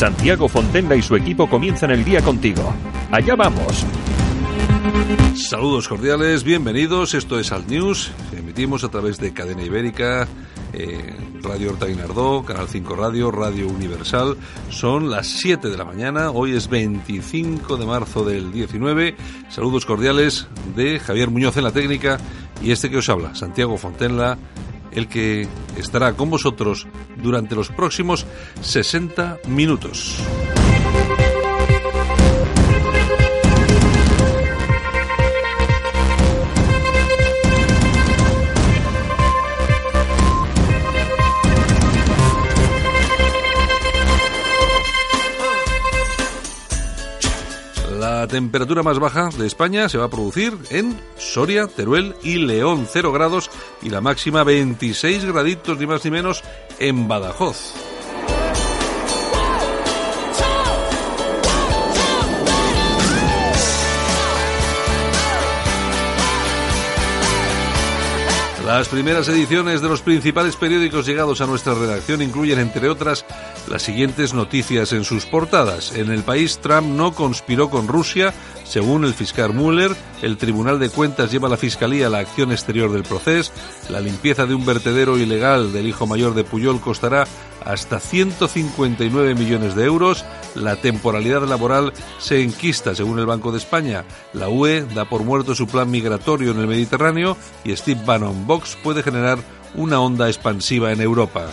Santiago Fontenla y su equipo comienzan el día contigo. Allá vamos. Saludos cordiales, bienvenidos. Esto es Alt News. Emitimos a través de Cadena Ibérica, eh, Radio Horta Guinardó, Canal 5 Radio, Radio Universal. Son las 7 de la mañana. Hoy es 25 de marzo del 19. Saludos cordiales de Javier Muñoz en la técnica y este que os habla, Santiago Fontenla el que estará con vosotros durante los próximos 60 minutos. Temperatura más baja de España se va a producir en Soria, Teruel y León, 0 grados, y la máxima 26 graditos, ni más ni menos, en Badajoz. Las primeras ediciones de los principales periódicos llegados a nuestra redacción incluyen, entre otras, las siguientes noticias en sus portadas. En el país, Trump no conspiró con Rusia. Según el fiscal Mueller, el Tribunal de Cuentas lleva a la Fiscalía la acción exterior del proceso. La limpieza de un vertedero ilegal del hijo mayor de Puyol costará hasta 159 millones de euros. La temporalidad laboral se enquista, según el Banco de España. La UE da por muerto su plan migratorio en el Mediterráneo y Steve Bannon Vox puede generar una onda expansiva en Europa.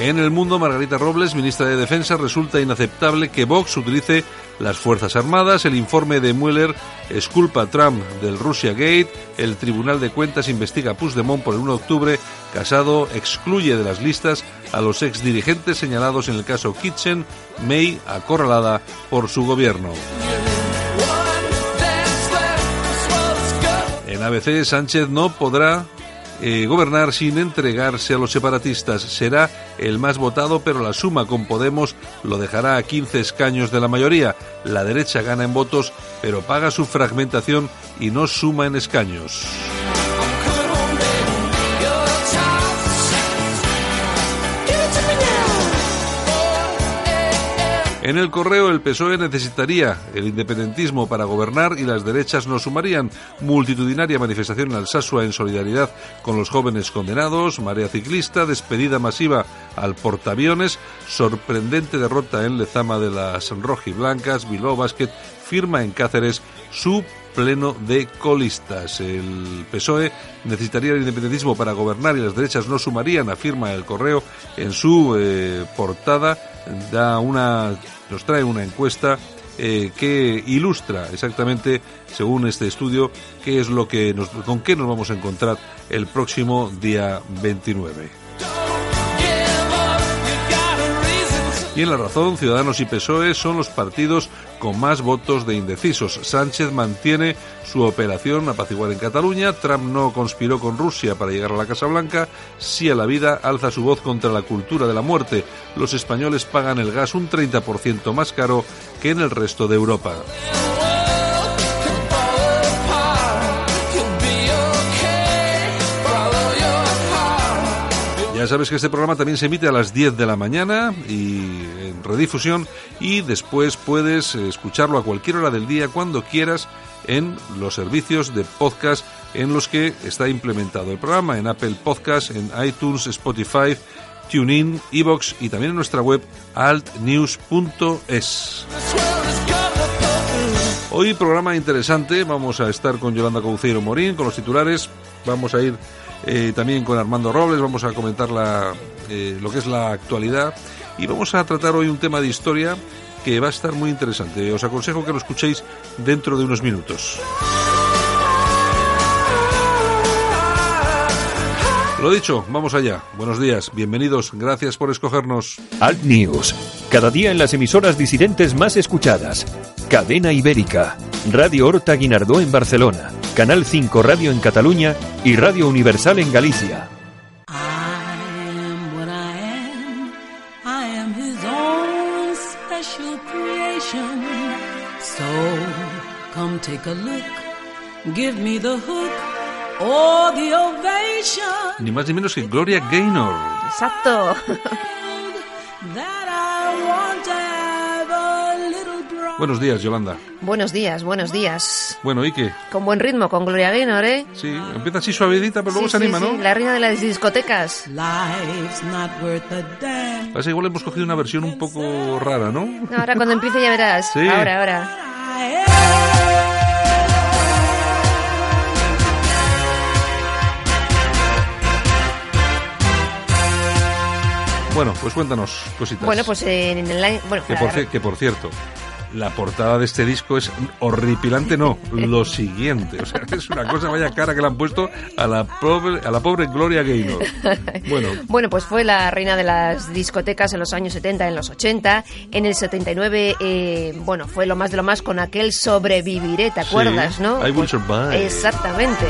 En el mundo, Margarita Robles, ministra de Defensa, resulta inaceptable que Vox utilice las Fuerzas Armadas. El informe de Mueller esculpa a Trump del Russia Gate. El Tribunal de Cuentas investiga a Puigdemont por el 1 de octubre. Casado excluye de las listas a los exdirigentes señalados en el caso Kitchen. May acorralada por su gobierno. En ABC, Sánchez no podrá eh, gobernar sin entregarse a los separatistas. Será el más votado, pero la suma con Podemos lo dejará a 15 escaños de la mayoría. La derecha gana en votos, pero paga su fragmentación y no suma en escaños. En el correo el PSOE necesitaría el independentismo para gobernar y las derechas no sumarían. Multitudinaria manifestación en Alsasua en solidaridad con los jóvenes condenados, marea ciclista, despedida masiva al portaaviones, sorprendente derrota en Lezama de las rojiblancas, Bilbao Basket firma en Cáceres su pleno de colistas. El PSOE necesitaría el independentismo para gobernar y las derechas no sumarían, afirma el correo en su eh, portada. Da una, nos trae una encuesta eh, que ilustra exactamente, según este estudio, qué es lo que nos, con qué nos vamos a encontrar el próximo día 29. En la razón, Ciudadanos y PSOE son los partidos con más votos de indecisos. Sánchez mantiene su operación apaciguar en Cataluña. Trump no conspiró con Rusia para llegar a la Casa Blanca. Sí a la vida alza su voz contra la cultura de la muerte. Los españoles pagan el gas un 30% más caro que en el resto de Europa. Ya sabes que este programa también se emite a las 10 de la mañana y en redifusión y después puedes escucharlo a cualquier hora del día cuando quieras en los servicios de podcast en los que está implementado el programa, en Apple Podcast, en iTunes, Spotify, TuneIn, Evox y también en nuestra web altnews.es. Hoy programa interesante, vamos a estar con Yolanda Cauceiro Morín, con los titulares, vamos a ir eh, también con Armando Robles, vamos a comentar eh, lo que es la actualidad y vamos a tratar hoy un tema de historia que va a estar muy interesante. Os aconsejo que lo escuchéis dentro de unos minutos. Lo dicho, vamos allá. Buenos días, bienvenidos, gracias por escogernos. Alt News, cada día en las emisoras disidentes más escuchadas. Cadena Ibérica, Radio Horta Guinardó en Barcelona, Canal 5 Radio en Cataluña y Radio Universal en Galicia. Come take a look, give me the hook or the ovation. Ni más ni menos que Gloria Gaynor. Exacto. Buenos días, Yolanda. buenos días, buenos días. Bueno, ¿y qué? Con buen ritmo, con Gloria Gaynor, ¿eh? Sí, empieza así suavedita, pero luego Sí, se sí, anima, sí, ¿no? La reina de las discotecas. Life's not worth a damn. Parece que igual hemos cogido una versión un poco rara, ¿no? No, ahora cuando empiece ya verás. Sí. Ahora, ahora. Bueno, pues cuéntanos cositas. Bueno, pues en el año... Bueno, Que por, que por cierto, la portada de este disco es horripilante, no, lo siguiente. O sea, es una cosa, vaya cara que le han puesto a la pobre, a la pobre Gloria Gaynor. Bueno, Bueno, pues fue la reina de las discotecas en los años 70, en los 80. En el 79, eh, bueno, fue lo más de lo más con aquel sobreviviré, ¿te Sí, acuerdas, no? I Will Survive. Exactamente.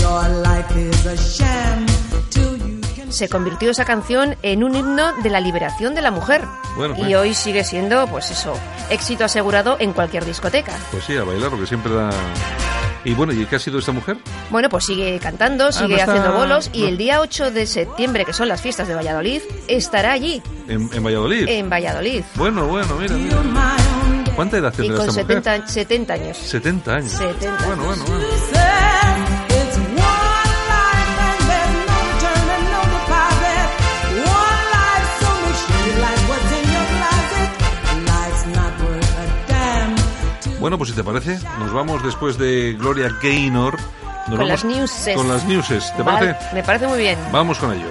Your life is a sham Se convirtió esa canción en un himno de la liberación de la mujer. Bueno, y pues. hoy sigue siendo, pues eso, éxito asegurado en cualquier discoteca. pues sí, a bailar, lo que siempre da... Y bueno, ¿y qué ha sido esta mujer? Bueno, pues sigue cantando, sigue no está- haciendo bolos y no. el día 8 de septiembre, que son las fiestas de Valladolid, estará allí, En, en Valladolid. en Valladolid. Bueno, bueno, mira, mira. ¿Cuánta edad Y tendrá con esta mujer? 70, 70 años. 70 años. 70 Bueno, bueno, bueno. Bueno, pues si te parece, nos vamos después de Gloria Gaynor. Nos Con vamos las newses. Con las newses, ¿te Vale, parece? Me parece muy bien. Vamos con ello.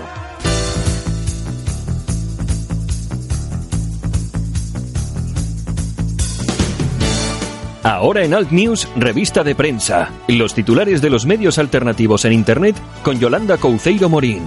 Ahora en Alt News, revista de prensa. Los titulares de los medios alternativos en Internet con Yolanda Couceiro Morín.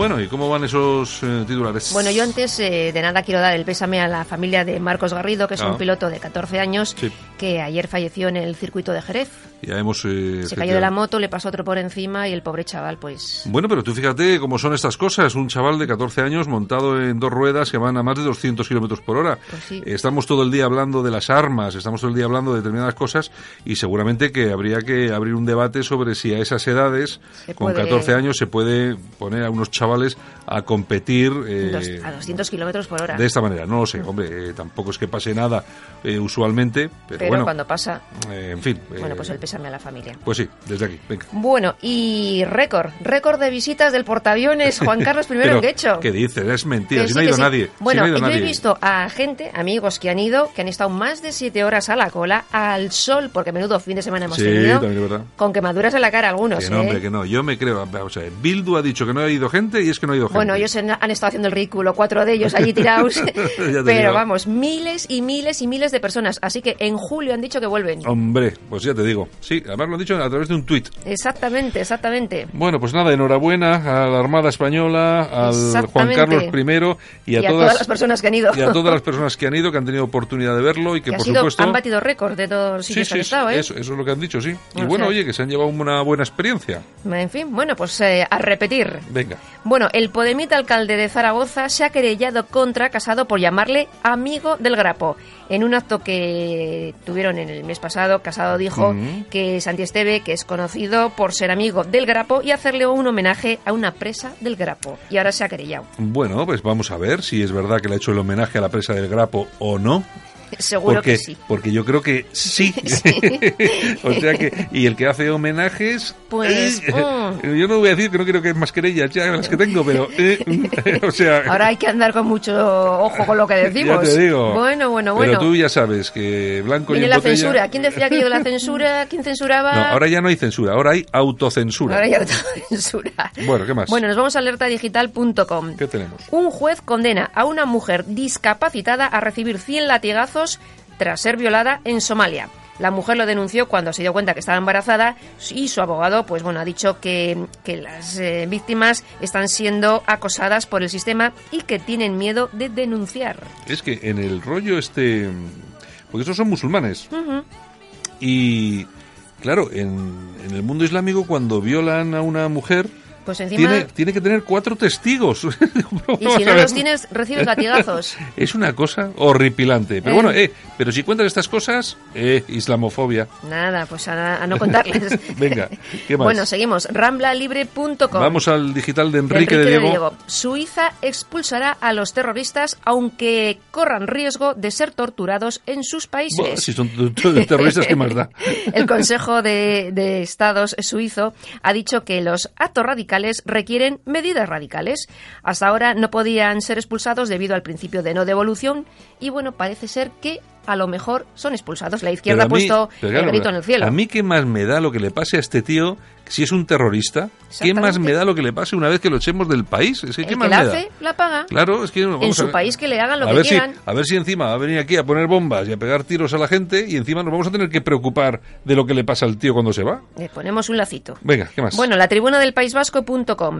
Bueno, ¿y cómo van esos eh, titulares? Bueno, yo antes eh, de nada quiero dar el pésame a la familia de Marcos Garrido, que es Ah. un piloto de 14 años, Sí. que ayer falleció en el circuito de Jerez. Ya hemos... eh, Se cayó de la moto, le pasó otro por encima y el pobre chaval, pues... Bueno, pero tú fíjate cómo son estas cosas. Un chaval de 14 años montado en dos ruedas que van a más de 200 kilómetros por hora. Pues sí. Estamos todo el día hablando de las armas, estamos todo el día hablando de determinadas cosas y seguramente que habría que abrir un debate sobre si a esas edades, Se con puede- 14 años, se puede poner a unos chavales a competir eh, dos- a 200 kilómetros por hora. de esta manera. No lo sé, hombre, eh, tampoco es que pase nada eh, usualmente, pero, pero bueno, cuando pasa, en fin. bueno, pues el pésame a la familia. Pues sí, desde aquí, venga. Bueno, y récord, récord de visitas del portaaviones Juan Carlos I en Guecho. ¿Qué dices? Es mentira, Que si sí, no ha ido sí. nadie. si Bueno, no ha ido yo he visto a gente, amigos que han ido, que han estado más de siete horas a la cola, al sol, porque menudo fin de semana hemos Sí, tenido, también con quemaduras en la cara algunos. Que no, hombre, que no. Yo me creo. Vamos a ver, Bildu ha dicho que no ha ido gente y es que no ha ido gente. Bueno, ellos han estado haciendo el ridículo, cuatro de ellos allí tirados. Pero digo. vamos, miles y miles y miles de personas. Así que en julio han dicho que vuelven. Hombre, pues ya te digo. Sí, además lo han dicho a través de un tuit. Exactamente, exactamente. Bueno, pues nada, enhorabuena a la Armada Española, al Juan. Carlos I y a, Y a todas las personas que han ido. y a todas las personas que han ido, que han tenido oportunidad de verlo y que, Que ha por sido, supuesto. han batido récord de todos los sí, sitios sí, que han estado, ¿eh? eso, eso es lo que han dicho, sí. Y O bueno, sea- oye, que se han llevado una buena experiencia. En fin, bueno, pues eh, a repetir. Venga. Bueno, el Podemita alcalde de Zaragoza se ha querellado contra Casado por llamarle amigo del Grapo. En un acto que tuvieron en el mes pasado, Casado dijo que Santi Esteve, que es conocido por ser amigo del Grapo y hacerle un homenaje a una presa del Grapo. Y ahora se ha querellado. Bueno, pues vamos a ver si es verdad que le ha hecho el homenaje a la presa del Grapo o no. Seguro porque, que sí. porque yo creo que sí. o sea que, y el que hace homenajes. Pues, eh, mm. Yo no voy a decir que no quiero que más querellas ya las que tengo, pero. eh, o sea. Ahora hay que andar con mucho ojo con lo que decimos. Ya te digo. Bueno, bueno, Pero bueno. tú ya sabes que blanco y Viene en la botella- censura. ¿Quién decía aquello de la censura? ¿Quién censuraba? No, ahora ya no hay censura, ahora hay autocensura. Ahora ya autocensura. Bueno, ¿qué más? Bueno, nos vamos a alertadigital.com. ¿Qué tenemos? Un juez condena a una mujer discapacitada a recibir 100 latigazos tras ser violada en Somalia. La mujer lo denunció cuando se dio cuenta que estaba embarazada y su abogado, pues bueno, ha dicho que, que las eh, víctimas están siendo acosadas por el sistema y que tienen miedo de denunciar. Es que en el rollo este... Porque estos son musulmanes. Y claro, en, en el mundo islámico cuando violan a una mujer... Pues encima, Tiene, tiene que tener cuatro testigos. y si no los tienes, recibes latigazos. Es una cosa horripilante. Pero Eh. bueno, eh, pero si cuentan estas cosas, eh, islamofobia. Nada, pues a, a no contarles. Venga, ¿qué más? Bueno, seguimos. Ramblalibre.com. Vamos al digital de De Enrique, de Diego. Suiza expulsará a los terroristas aunque corran riesgo de ser torturados en sus países. Buah, si son terroristas, ¿qué más da? El Consejo de, de Estados suizo ha dicho que los actos radicales requieren medidas radicales. Hasta ahora no podían ser expulsados debido al principio de no devolución y bueno, parece ser que a lo mejor son expulsados. La izquierda ha puesto claro, el grito en el cielo. A mí qué más me da lo que le pase a este tío, si es un terrorista, qué más me da lo que le pase una vez que lo echemos del país. Es que, el ¿qué que más la me da? hace, la paga. Claro, es que en vamos su país que le hagan lo a que ver si, quieran. a ver si encima va a venir aquí a poner bombas y a pegar tiros a la gente y encima nos vamos a tener que preocupar de lo que le pasa al tío cuando se va. Le ponemos un lacito. Venga, ¿qué más? Bueno, la tribuna del País Vasco.com.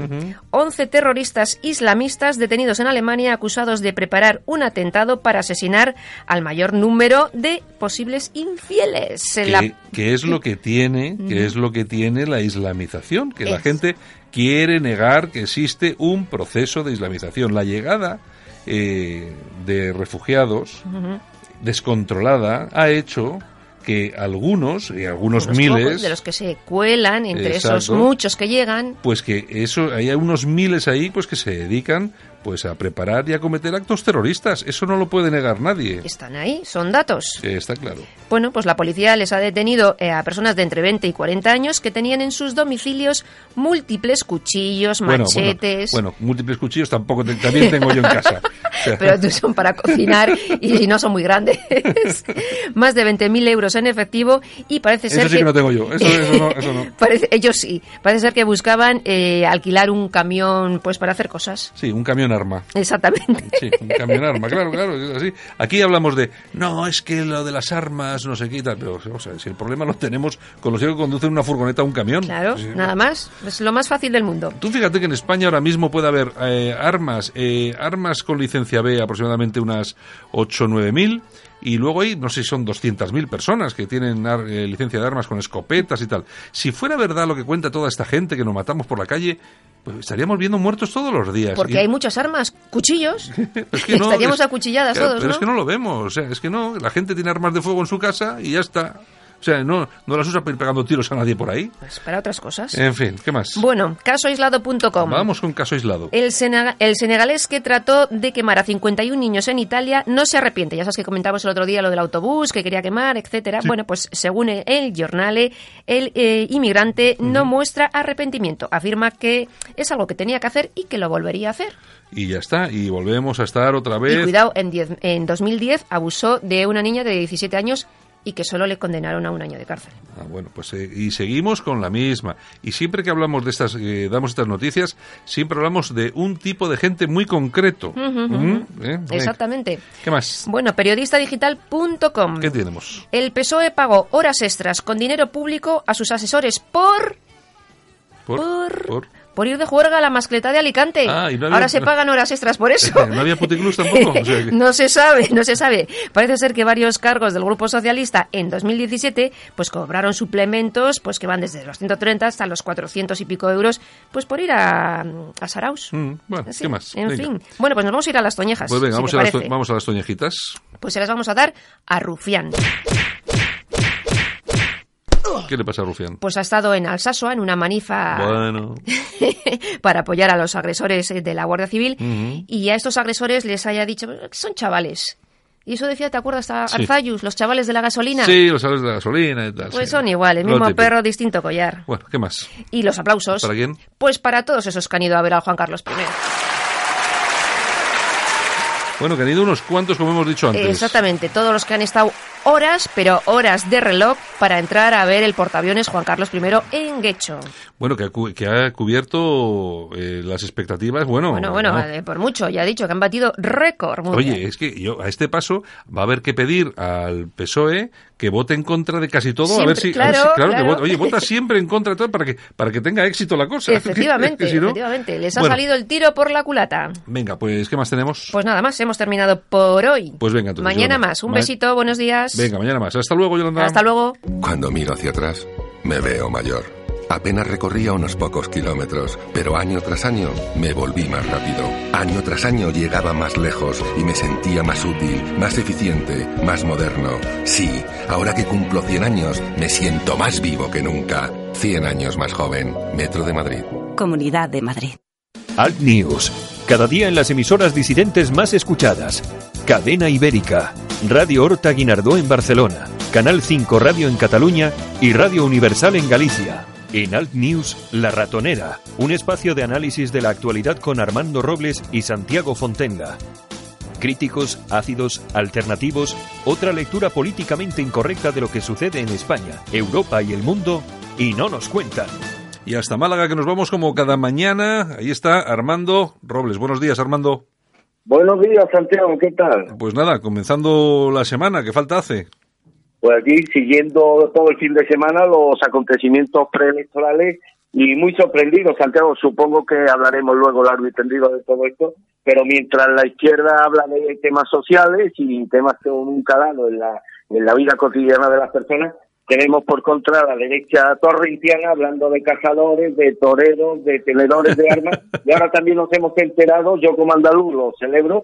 11 terroristas islamistas detenidos en Alemania acusados de preparar un atentado para asesinar al mayor número de posibles infieles. En que, la- que es lo que tiene, que es lo que tiene la islamización, que la gente quiere negar que existe un proceso de islamización. La llegada eh, de refugiados descontrolada ha hecho que algunos, y algunos unos miles, pocos de los que se cuelan entre esos muchos que llegan. pues que eso hay unos miles ahí pues que se dedican pues a preparar y a cometer actos terroristas. Eso no lo puede negar nadie. Están ahí, son datos. Eh, Está claro. Bueno, pues la policía les ha detenido eh, a personas de entre 20 y 40 años que tenían en sus domicilios múltiples cuchillos, Bueno, machetes. Bueno, bueno, múltiples cuchillos tampoco te- también tengo yo en casa. Pero tú son para cocinar y no son muy grandes. Más de 20.000 euros en efectivo y parece ser Eso sí que no tengo yo. Eso, eso no, eso no. Parece- ellos sí. Parece ser que buscaban eh, alquilar un camión pues para hacer cosas. Sí, un camión arma. Exactamente. Sí, un camión arma, claro, claro, es así. Aquí hablamos de, no, es que lo de las armas, no sé qué y tal, pero o sea, si el problema lo tenemos con los que conducen una furgoneta o un camión. Claro, Sí. nada más. Es lo más fácil del mundo. Tú fíjate que en España ahora mismo puede haber eh, armas, eh, armas con licencia B aproximadamente unas 8 o 9 mil y luego hay, no sé si son 200.000 personas que tienen ar- eh, licencia de armas con escopetas y tal. Si fuera verdad lo que cuenta toda esta gente que nos matamos por la calle, pues estaríamos viendo muertos todos los días. Porque Y- hay muchas armas, cuchillos. es que no, Estaríamos es- acuchilladas claro, todos, Pero ¿no? es que no lo vemos, o sea, es que no, la gente tiene armas de fuego en su casa y ya está. O sea, no, no las usa para ir pegando tiros a nadie por ahí. Pues para otras cosas. En fin, ¿qué más? Bueno, casoaislado.com. Vamos con caso aislado. El, senega- el senegalés que trató de quemar a 51 niños en Italia no se arrepiente. Ya sabes que comentamos el otro día lo del autobús que quería quemar, etcétera. Bueno, pues según el, el Giornale, el eh, inmigrante no muestra arrepentimiento. Afirma que es algo que tenía que hacer y que lo volvería a hacer. Y ya está, y volvemos a estar otra vez. Y cuidado, en, diez- en 2010 abusó de una niña de 17 años y que solo le condenaron a un año de cárcel. Ah, bueno, pues eh, y seguimos con la misma. Y siempre que hablamos de estas, eh, damos estas noticias, siempre hablamos de un tipo de gente muy concreto. ¿Mm? ¿Eh? Exactamente. ¿Qué más? Bueno, periodistadigital.com. ¿Qué tenemos? El PSOE pagó horas extras con dinero público a sus asesores por ¿Por? por, por ir de juerga a la mascleta de Alicante. Ah, y no había- Ahora se pagan horas extras por eso. ¿No había puticlus tampoco? O sea que- no se sabe, no se sabe. Parece ser que varios cargos del Grupo Socialista en 2017 pues cobraron suplementos pues que van desde los 130 hasta los 400 y pico euros pues por ir a, a Saraus. Mm, bueno, Sí, ¿qué más? En Venga. fin. Bueno, pues nos vamos a ir a las toñejas. Pues venga, si vamos, a las, to- vamos a las toñejitas. Pues se las vamos a dar a Rufián. ¿Qué le pasa a Rufián? Pues ha estado en Alsasua en una manifa Bueno, para apoyar a los agresores eh, de la Guardia Civil y a estos agresores les haya dicho que son chavales. Y eso decía, ¿te acuerdas a Sí. Arzayus, los chavales de la gasolina? sí, los sabes de la gasolina y tal. Pues sí. son iguales, mismo perro, distinto collar. Bueno, ¿qué más? Y los aplausos. ¿Para quién? Pues para todos esos que han ido a ver al Juan Carlos I. Bueno, que han ido unos cuantos, como hemos dicho antes. Exactamente, todos los que han estado horas, pero horas de reloj para entrar a ver el portaaviones Juan Carlos I en Guecho. Bueno, que ha, cu- que ha cubierto eh, las expectativas. Bueno, Bueno, bueno, ¿no? eh, por mucho, ya he dicho que han batido récord. Oye, es que yo a este paso va a haber que pedir al PSOE que vote en contra de casi todo, a ver si, a ver si- claro, claro, que vote- oye, vota siempre en contra de todo para que, para que tenga éxito la cosa. Efectivamente, Que si no- efectivamente. Les ha Bueno, salido el tiro por la culata. Venga, pues, ¿qué más tenemos? Pues nada más, hemos terminado por hoy. Pues venga, entonces, Mañana Yolanda. más. Un Ma- besito, buenos días. Venga, mañana más. Hasta luego, Yolanda. Hasta luego. Cuando miro hacia atrás, me veo mayor. Apenas recorría unos pocos kilómetros, pero año tras año me volví más rápido. Año tras año llegaba más lejos y me sentía más útil, más eficiente, más moderno. Sí, ahora que cumplo 100 años, me siento más vivo que nunca. 100 años más joven. Metro de Madrid. Comunidad de Madrid. Alt News. Cada día en las emisoras disidentes más escuchadas. Cadena Ibérica. Radio Horta Guinardó en Barcelona. Canal 5 Radio en Cataluña y Radio Universal en Galicia. En Alt News, La Ratonera. Un espacio de análisis de la actualidad con Armando Robles y Santiago Fontenga. Críticos, ácidos, alternativos, otra lectura políticamente incorrecta de lo que sucede en España, Europa y el mundo, y no nos cuentan. Y hasta Málaga, que nos vamos como cada mañana. Ahí está Armando Robles. Buenos días, Armando. Buenos días, Santiago, ¿qué tal? Pues nada, comenzando la semana, ¿qué falta hace? Pues aquí siguiendo todo el fin de semana los acontecimientos preelectorales y muy sorprendido, Santiago. Supongo que hablaremos luego largo y tendido de todo esto, pero mientras la izquierda habla de temas sociales y temas con un calado en la, en la vida cotidiana de las personas, tenemos por contra la derecha torrentiana hablando de cazadores, de toreros, de tenedores de armas, y ahora también nos hemos enterado, yo como andaluz lo celebro,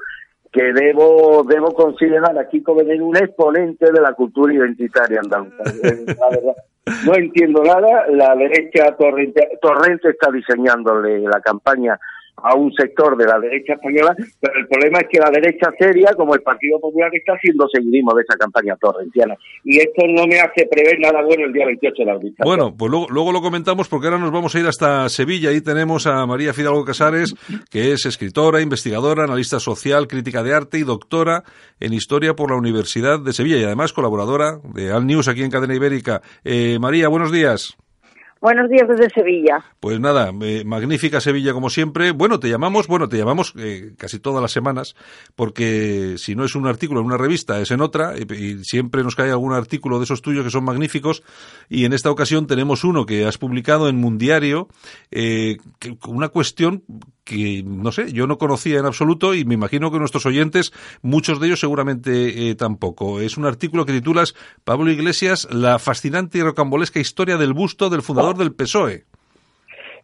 que debo debo considerar a Kiko Benet un exponente de la cultura identitaria andaluza. La verdad. No entiendo nada. La derecha torrente, torrente está diseñándole la campaña a un sector de la derecha española, pero el problema es que la derecha seria, como el Partido Popular, está haciendo seguidismo de esa campaña torrentiana. Y esto no me hace prever nada bueno el día 28 de abril. Bueno, pues luego, luego lo comentamos porque ahora nos vamos a ir hasta Sevilla. Ahí tenemos a María Fidalgo Casares, que es escritora, investigadora, analista social, crítica de arte y doctora en historia por la Universidad de Sevilla y además colaboradora de Al News aquí en Cadena Ibérica. Eh, María, buenos días. Buenos días desde Sevilla. Pues nada, eh, magnífica Sevilla como siempre. Bueno, te llamamos, bueno, te llamamos eh, casi todas las semanas, porque si no es un artículo en una revista, es en otra, y, y siempre nos cae algún artículo de esos tuyos que son magníficos, y en esta ocasión tenemos uno que has publicado en Mundiario, eh, que- una cuestión que, no sé, yo no conocía en absoluto y me imagino que nuestros oyentes, muchos de ellos seguramente eh, tampoco. Es un artículo que titulas Pablo Iglesias, la fascinante y rocambolesca historia del busto del fundador del PSOE.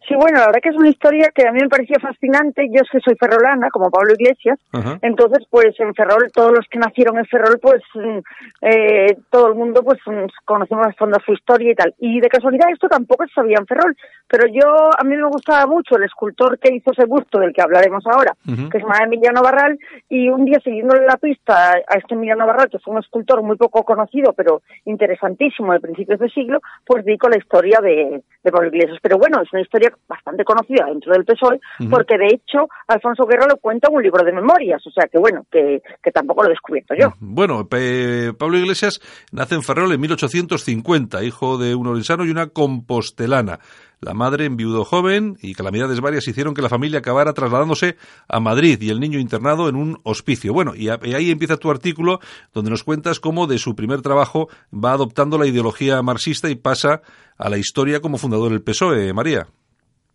Sí, bueno, la verdad que es una historia que a mí me pareció fascinante. Yo es que soy ferrolana, como Pablo Iglesias. Ajá. Entonces, pues en Ferrol, todos los que nacieron en Ferrol, pues mm, eh, todo el mundo pues mm, conocemos a fondo su historia y tal. Y de casualidad esto tampoco se sabía en Ferrol. Pero yo, a mí me gustaba mucho el escultor que hizo ese busto del que hablaremos ahora, que se llama Emiliano Barral. Y un día siguiéndole la pista a este Emiliano Barral, que fue un escultor muy poco conocido, pero interesantísimo de principios de siglo, pues di con la historia de, de Pablo Iglesias. Pero bueno, es una historia bastante conocida dentro del PSOE, porque de hecho Alfonso Guerra lo cuenta en un libro de memorias, o sea que bueno, que, que tampoco lo he descubierto yo. Bueno, Pablo Iglesias nace en Ferrol en 1850, hijo de un orensano y una compostelana. La madre enviudó joven y calamidades varias hicieron que la familia acabara trasladándose a Madrid y el niño internado en un hospicio. Bueno, y ahí empieza tu artículo donde nos cuentas cómo de su primer trabajo va adoptando la ideología marxista y pasa a la historia como fundador del PSOE, María.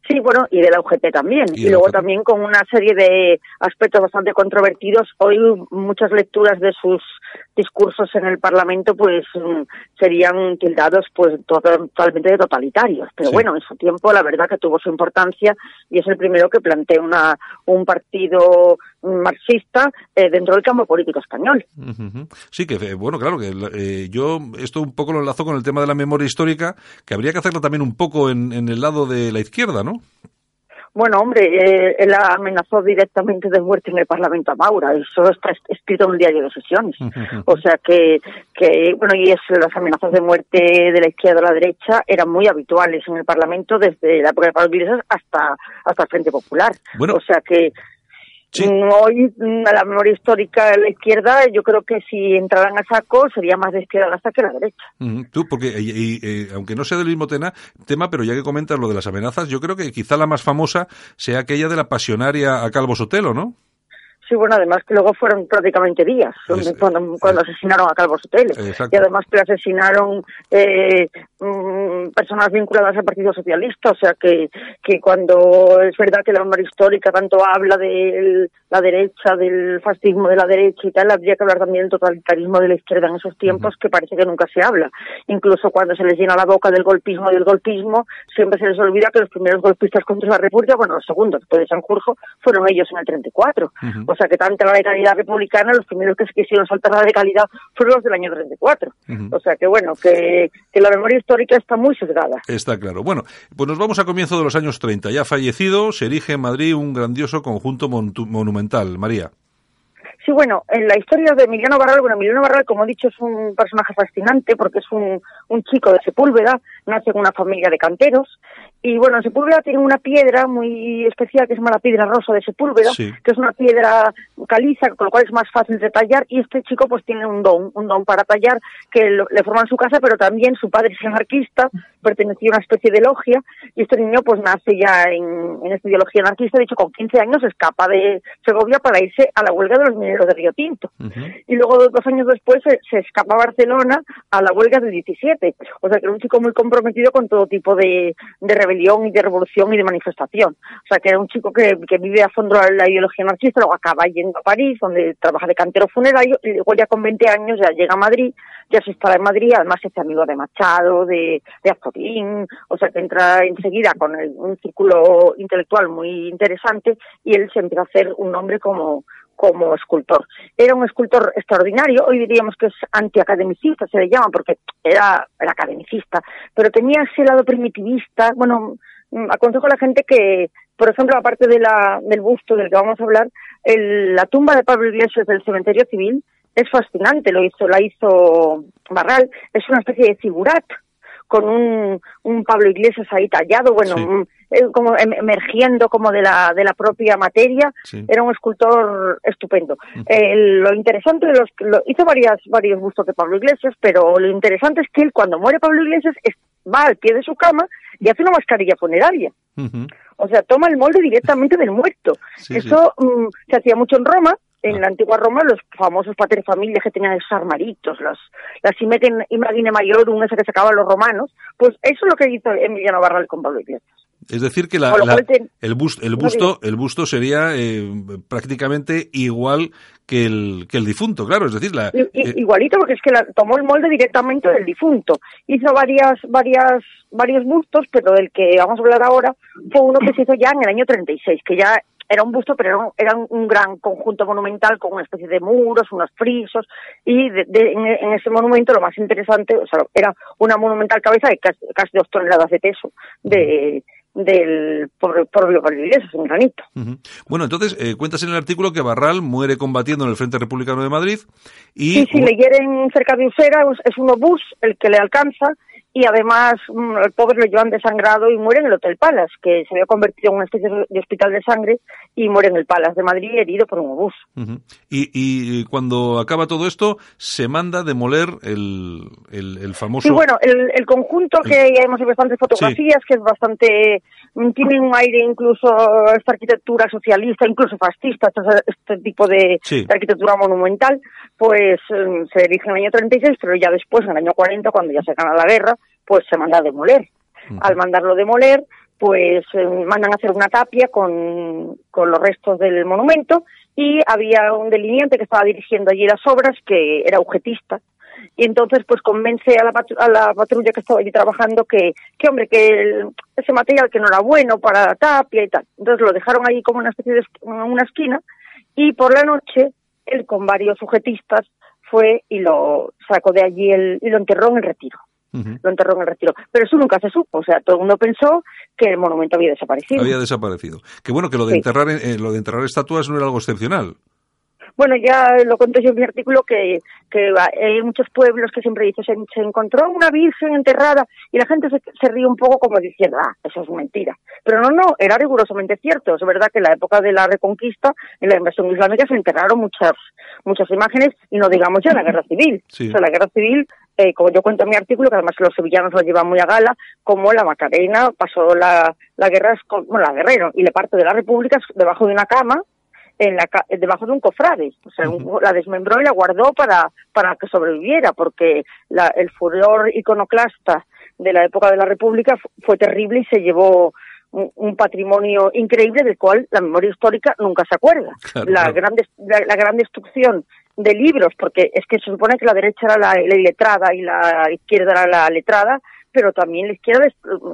Sí, bueno, y de la UGT también. Y luego UGT. también con una serie de aspectos bastante controvertidos. Hoy muchas lecturas de sus discursos en el Parlamento pues mm, serían tildados pues to- totalmente de totalitarios. Pero Sí. bueno, en su tiempo la verdad que tuvo su importancia y es el primero que plantea una, un partido marxista eh, dentro del campo político español. Sí, que eh, bueno, claro, que eh, yo esto un poco lo enlazo con el tema de la memoria histórica, que habría que hacerlo también un poco en, en el lado de la izquierda, ¿no? Bueno, hombre, eh, él amenazó directamente de muerte en el Parlamento a Maura. Eso está es- escrito en un diario de sesiones. O sea que, que, bueno, y es, las amenazas de muerte de la izquierda a la derecha eran muy habituales en el Parlamento desde la época de Pablo Iglesias hasta, hasta el Frente Popular. Bueno. o sea que Sí. mm, hoy mm, a la memoria histórica de la izquierda, yo creo que si entraran a saco sería más de izquierda hasta que la derecha. Tú, porque y- y, eh, aunque no sea del mismo tema, tema, pero ya que comentas lo de las amenazas, yo creo que quizá la más famosa sea aquella de la pasionaria a Calvo Sotelo, ¿no? Sí, bueno, además que luego fueron prácticamente días Es- cuando, cuando asesinaron a Calvo Sotelo. Y además que asesinaron eh, mm, personas vinculadas al Partido Socialista. O sea que, que cuando es verdad que la memoria histórica tanto habla de la derecha, del fascismo de la derecha y tal, habría que hablar también del totalitarismo de la izquierda en esos tiempos que parece que nunca se habla. Incluso cuando se les llena la boca del golpismo y del golpismo, siempre se les olvida que los primeros golpistas contra la República, bueno, los segundos después de Sanjurjo, fueron ellos en el 34. O sea que tanto la legalidad republicana, los primeros que se quisieron saltar la legalidad fueron los del año 34. O sea que bueno, que, que la memoria histórica está muy sesgada. Está claro. Bueno, pues nos vamos a comienzo de los años 30. Ya fallecido, se erige en Madrid un grandioso conjunto monumental. María. Sí, bueno, en la historia de Emiliano Barral, bueno, Emiliano Barral, como he dicho, es un personaje fascinante porque es un, un chico de Sepúlveda, nace en una familia de canteros, y bueno, en Sepúlveda tiene una piedra muy especial que se llama la piedra rosa de Sepúlveda, Sí. que es una piedra caliza, con lo cual es más fácil de tallar, y este chico pues tiene un don, un don para tallar, que lo- le forma en su casa, pero también su padre es anarquista, pertenecía a una especie de logia, y este niño pues nace ya en, en esta ideología anarquista, de hecho con 15 años escapa de Segovia para irse a la huelga de los mineros de Río Tinto. Y luego dos años después se, se escapa a Barcelona a la huelga del 17. O sea que era un chico muy comprometido con todo tipo de, de rebelión y de revolución y de manifestación. O sea que era un chico que, vive a fondo la ideología anarquista, luego acaba yendo a París, donde trabaja de cantero funerario, y luego ya con 20 años ya llega a Madrid, ya se instala en Madrid, además se hace amigo de Machado, de, de o sea que entra enseguida con el- un círculo intelectual muy interesante y él se empieza a hacer un nombre como como escultor. Era un escultor extraordinario, hoy diríamos que es antiacademicista, se le llama, porque era, era academicista, pero tenía ese lado primitivista. Bueno, mm, aconsejo a la gente que, por ejemplo, aparte de la, del busto del que vamos a hablar, el- la tumba de Pablo Iglesias del cementerio civil es fascinante, lo hizo, la hizo Barral, es una especie de figurat con un, un Pablo Iglesias ahí tallado, bueno, Sí. eh, como em- emergiendo como de la, de la propia materia, Sí. era un escultor estupendo. Eh, lo interesante de los lo, hizo varias varios bustos de Pablo Iglesias, pero lo interesante es que él cuando muere Pablo Iglesias es- va al pie de su cama y hace una mascarilla funeraria. Ujú. O sea, toma el molde directamente del muerto. Sí, Eso mm, se hacía mucho en Roma. En la antigua Roma, los famosos pater familias que tenían esos armaritos, las, las Imagine, Imagine Majorum, esa que sacaban los romanos, pues eso es lo que hizo Emiliano Barral con Pablo Iglesias. Es decir, que la- la- te- el, bus- el busto, el busto sería eh, prácticamente igual que el, que el difunto, claro. Es decir, la, eh, igualito porque es que la- tomó el molde directamente del difunto. Hizo varias, varias, varios bustos, pero del que vamos a hablar ahora fue uno que se hizo ya en el año 36, que ya era un busto, pero era un, era un gran conjunto monumental con una especie de muros, unos frisos, y de- de- en, en ese monumento lo más interesante, o sea, era una monumental cabeza de casi, casi dos toneladas de peso de del propio Pablo Iglesias en granito. Bueno, entonces, eh, cuentas en el artículo que Barral muere combatiendo en el Frente Republicano de Madrid y... Sí, sí, le hieren cerca de Usera, es- es un obús el que le alcanza y además mm, el pobre lo llevan desangrado y muere en el Hotel Palace, que se había convertido en una especie de hospital de sangre y muere en el Palace de Madrid herido por un obús. Y, y cuando acaba todo esto, se manda demoler el, el, el famoso... Sí, bueno, el, el conjunto que ya hemos visto bastantes fotografías, que es bastante, mm, tiene un aire incluso, esta arquitectura socialista, incluso fascista, este, este tipo de, Sí. de arquitectura monumental, pues mm, se erige en el año 36, pero ya después, en el año 40, cuando ya se gana la guerra, pues se manda a demoler. Al mandarlo demoler, pues eh, mandan a hacer una tapia con, con los restos del monumento y había un delineante que estaba dirigiendo allí las obras que era objetista y entonces pues convence a la, patru- a la patrulla que estaba allí trabajando que, que hombre, que el- ese material que no era bueno para la tapia y tal. Entonces lo dejaron ahí como una especie de una esquina y por la noche él con varios sujetistas fue y lo sacó de allí el, y lo enterró en el retiro. Lo enterró en el retiro. Pero eso nunca se supo. O sea, todo el mundo pensó que el monumento había desaparecido. Había desaparecido. Que bueno, que lo de Sí. enterrar eh, lo de enterrar estatuas no era algo excepcional. Bueno, ya lo conté yo en mi artículo que, que hay muchos pueblos que siempre dicen, se, se encontró una virgen enterrada y la gente se, se ríe un poco como diciendo, ah, eso es mentira. Pero no, no, era rigurosamente cierto. Es verdad que en la época de la Reconquista, en la invasión islámica, se enterraron muchas muchas imágenes y no digamos ya la guerra civil. Sí. O sea, la guerra civil, eh, como yo cuento en mi artículo, que además los sevillanos lo llevan muy a gala, como la Macarena pasó la, la guerra, bueno, la guerrero y le parte de la República debajo de una cama en la, ca- debajo de un cofrade. O sea, un- la desmembró y la guardó para, para que sobreviviera, porque la- el furor iconoclasta de la época de la República fu- fue terrible y se llevó un, un patrimonio increíble del cual la memoria histórica nunca se acuerda. Claro, la, claro. Gran la, la gran destrucción de libros, porque es que se supone que la derecha era la, la iletrada y la izquierda era la letrada, pero también la izquierda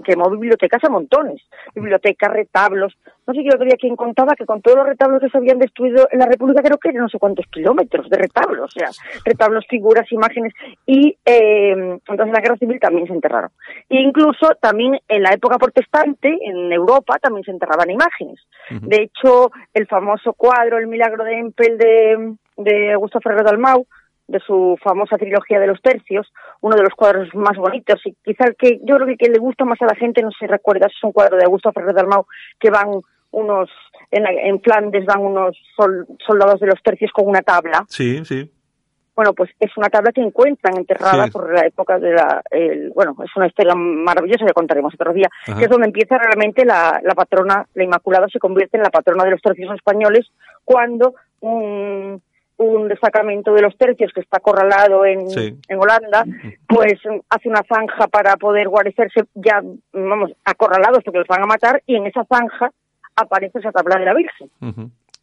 quemó bibliotecas a montones, bibliotecas, retablos. No sé, yo otro día quien contaba que con todos los retablos que se habían destruido en la República, creo que no sé cuántos kilómetros de retablos, o sea, retablos, figuras, imágenes, y eh, entonces en la guerra civil también se enterraron. E incluso también en la época protestante, en Europa, también se enterraban imágenes. De hecho, el famoso cuadro, El milagro de Empel de, de Augusto Ferrer Dalmau, de su famosa trilogía de los tercios, uno de los cuadros más bonitos y quizá el que yo creo que el que le gusta más a la gente no se recuerda, es un cuadro de Augusto Ferrer Dalmau que van unos en, la- en Flandes van unos sol- soldados de los tercios con una tabla. Sí, sí. Bueno, pues es una tabla que encuentran enterrada Sí. por la época de la... el- bueno, es una historia maravillosa, ya contaremos otro día, Ajá. que es donde empieza realmente la, la patrona, la Inmaculada se convierte en la patrona de los tercios españoles cuando un, un destacamento de los tercios que está acorralado en, Sí. en Holanda, pues hace una zanja para poder guarecerse ya, vamos, acorralados porque los van a matar y en esa zanja aparece esa tabla de la Virgen.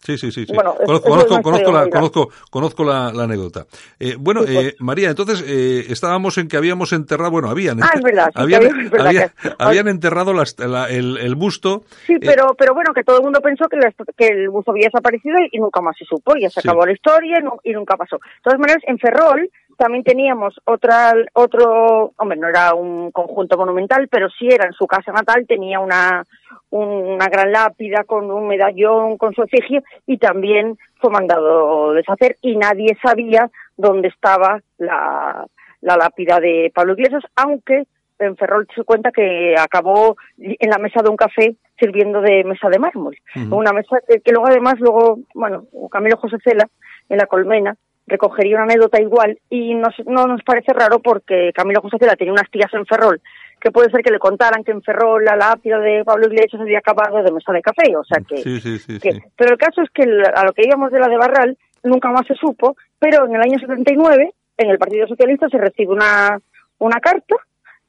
Sí, sí, sí. sí. Bueno, conozco, es conozco, la, conozco, conozco la, la anécdota. Eh, bueno, Sí, pues. eh, María, entonces eh, estábamos en que habíamos enterrado, bueno, habían, Ah, es verdad, sí, que habían, había- es verdad había- que- habían enterrado las- la- el, el busto. Sí, eh, pero, pero bueno, que todo el mundo pensó que, la- que el busto había desaparecido y nunca más se supo, ya se acabó la historia y, nu- y nunca pasó. De todas maneras, en Ferrol también teníamos otra, otro, hombre, no era un conjunto monumental, pero sí era en su casa natal, tenía una, una gran lápida con un medallón con su efigie y también fue mandado deshacer y nadie sabía dónde estaba la, la lápida de Pablo Iglesias, aunque en Ferrol se cuenta que acabó en la mesa de un café sirviendo de mesa de mármol. Una mesa que, que luego además, luego, bueno, Camilo José Cela, en La Colmena, recogería una anécdota igual y nos, no nos parece raro porque Camilo José Cela tenía unas tías en Ferrol que puede ser que le contaran que en Ferrol la lápida de Pablo Iglesias había acabado de mesa de café, o sea que... Sí, sí, sí. que- sí. Pero el caso es que el- a lo que íbamos de la de Barral nunca más se supo, pero en el año 79 en el Partido Socialista se recibe una, una carta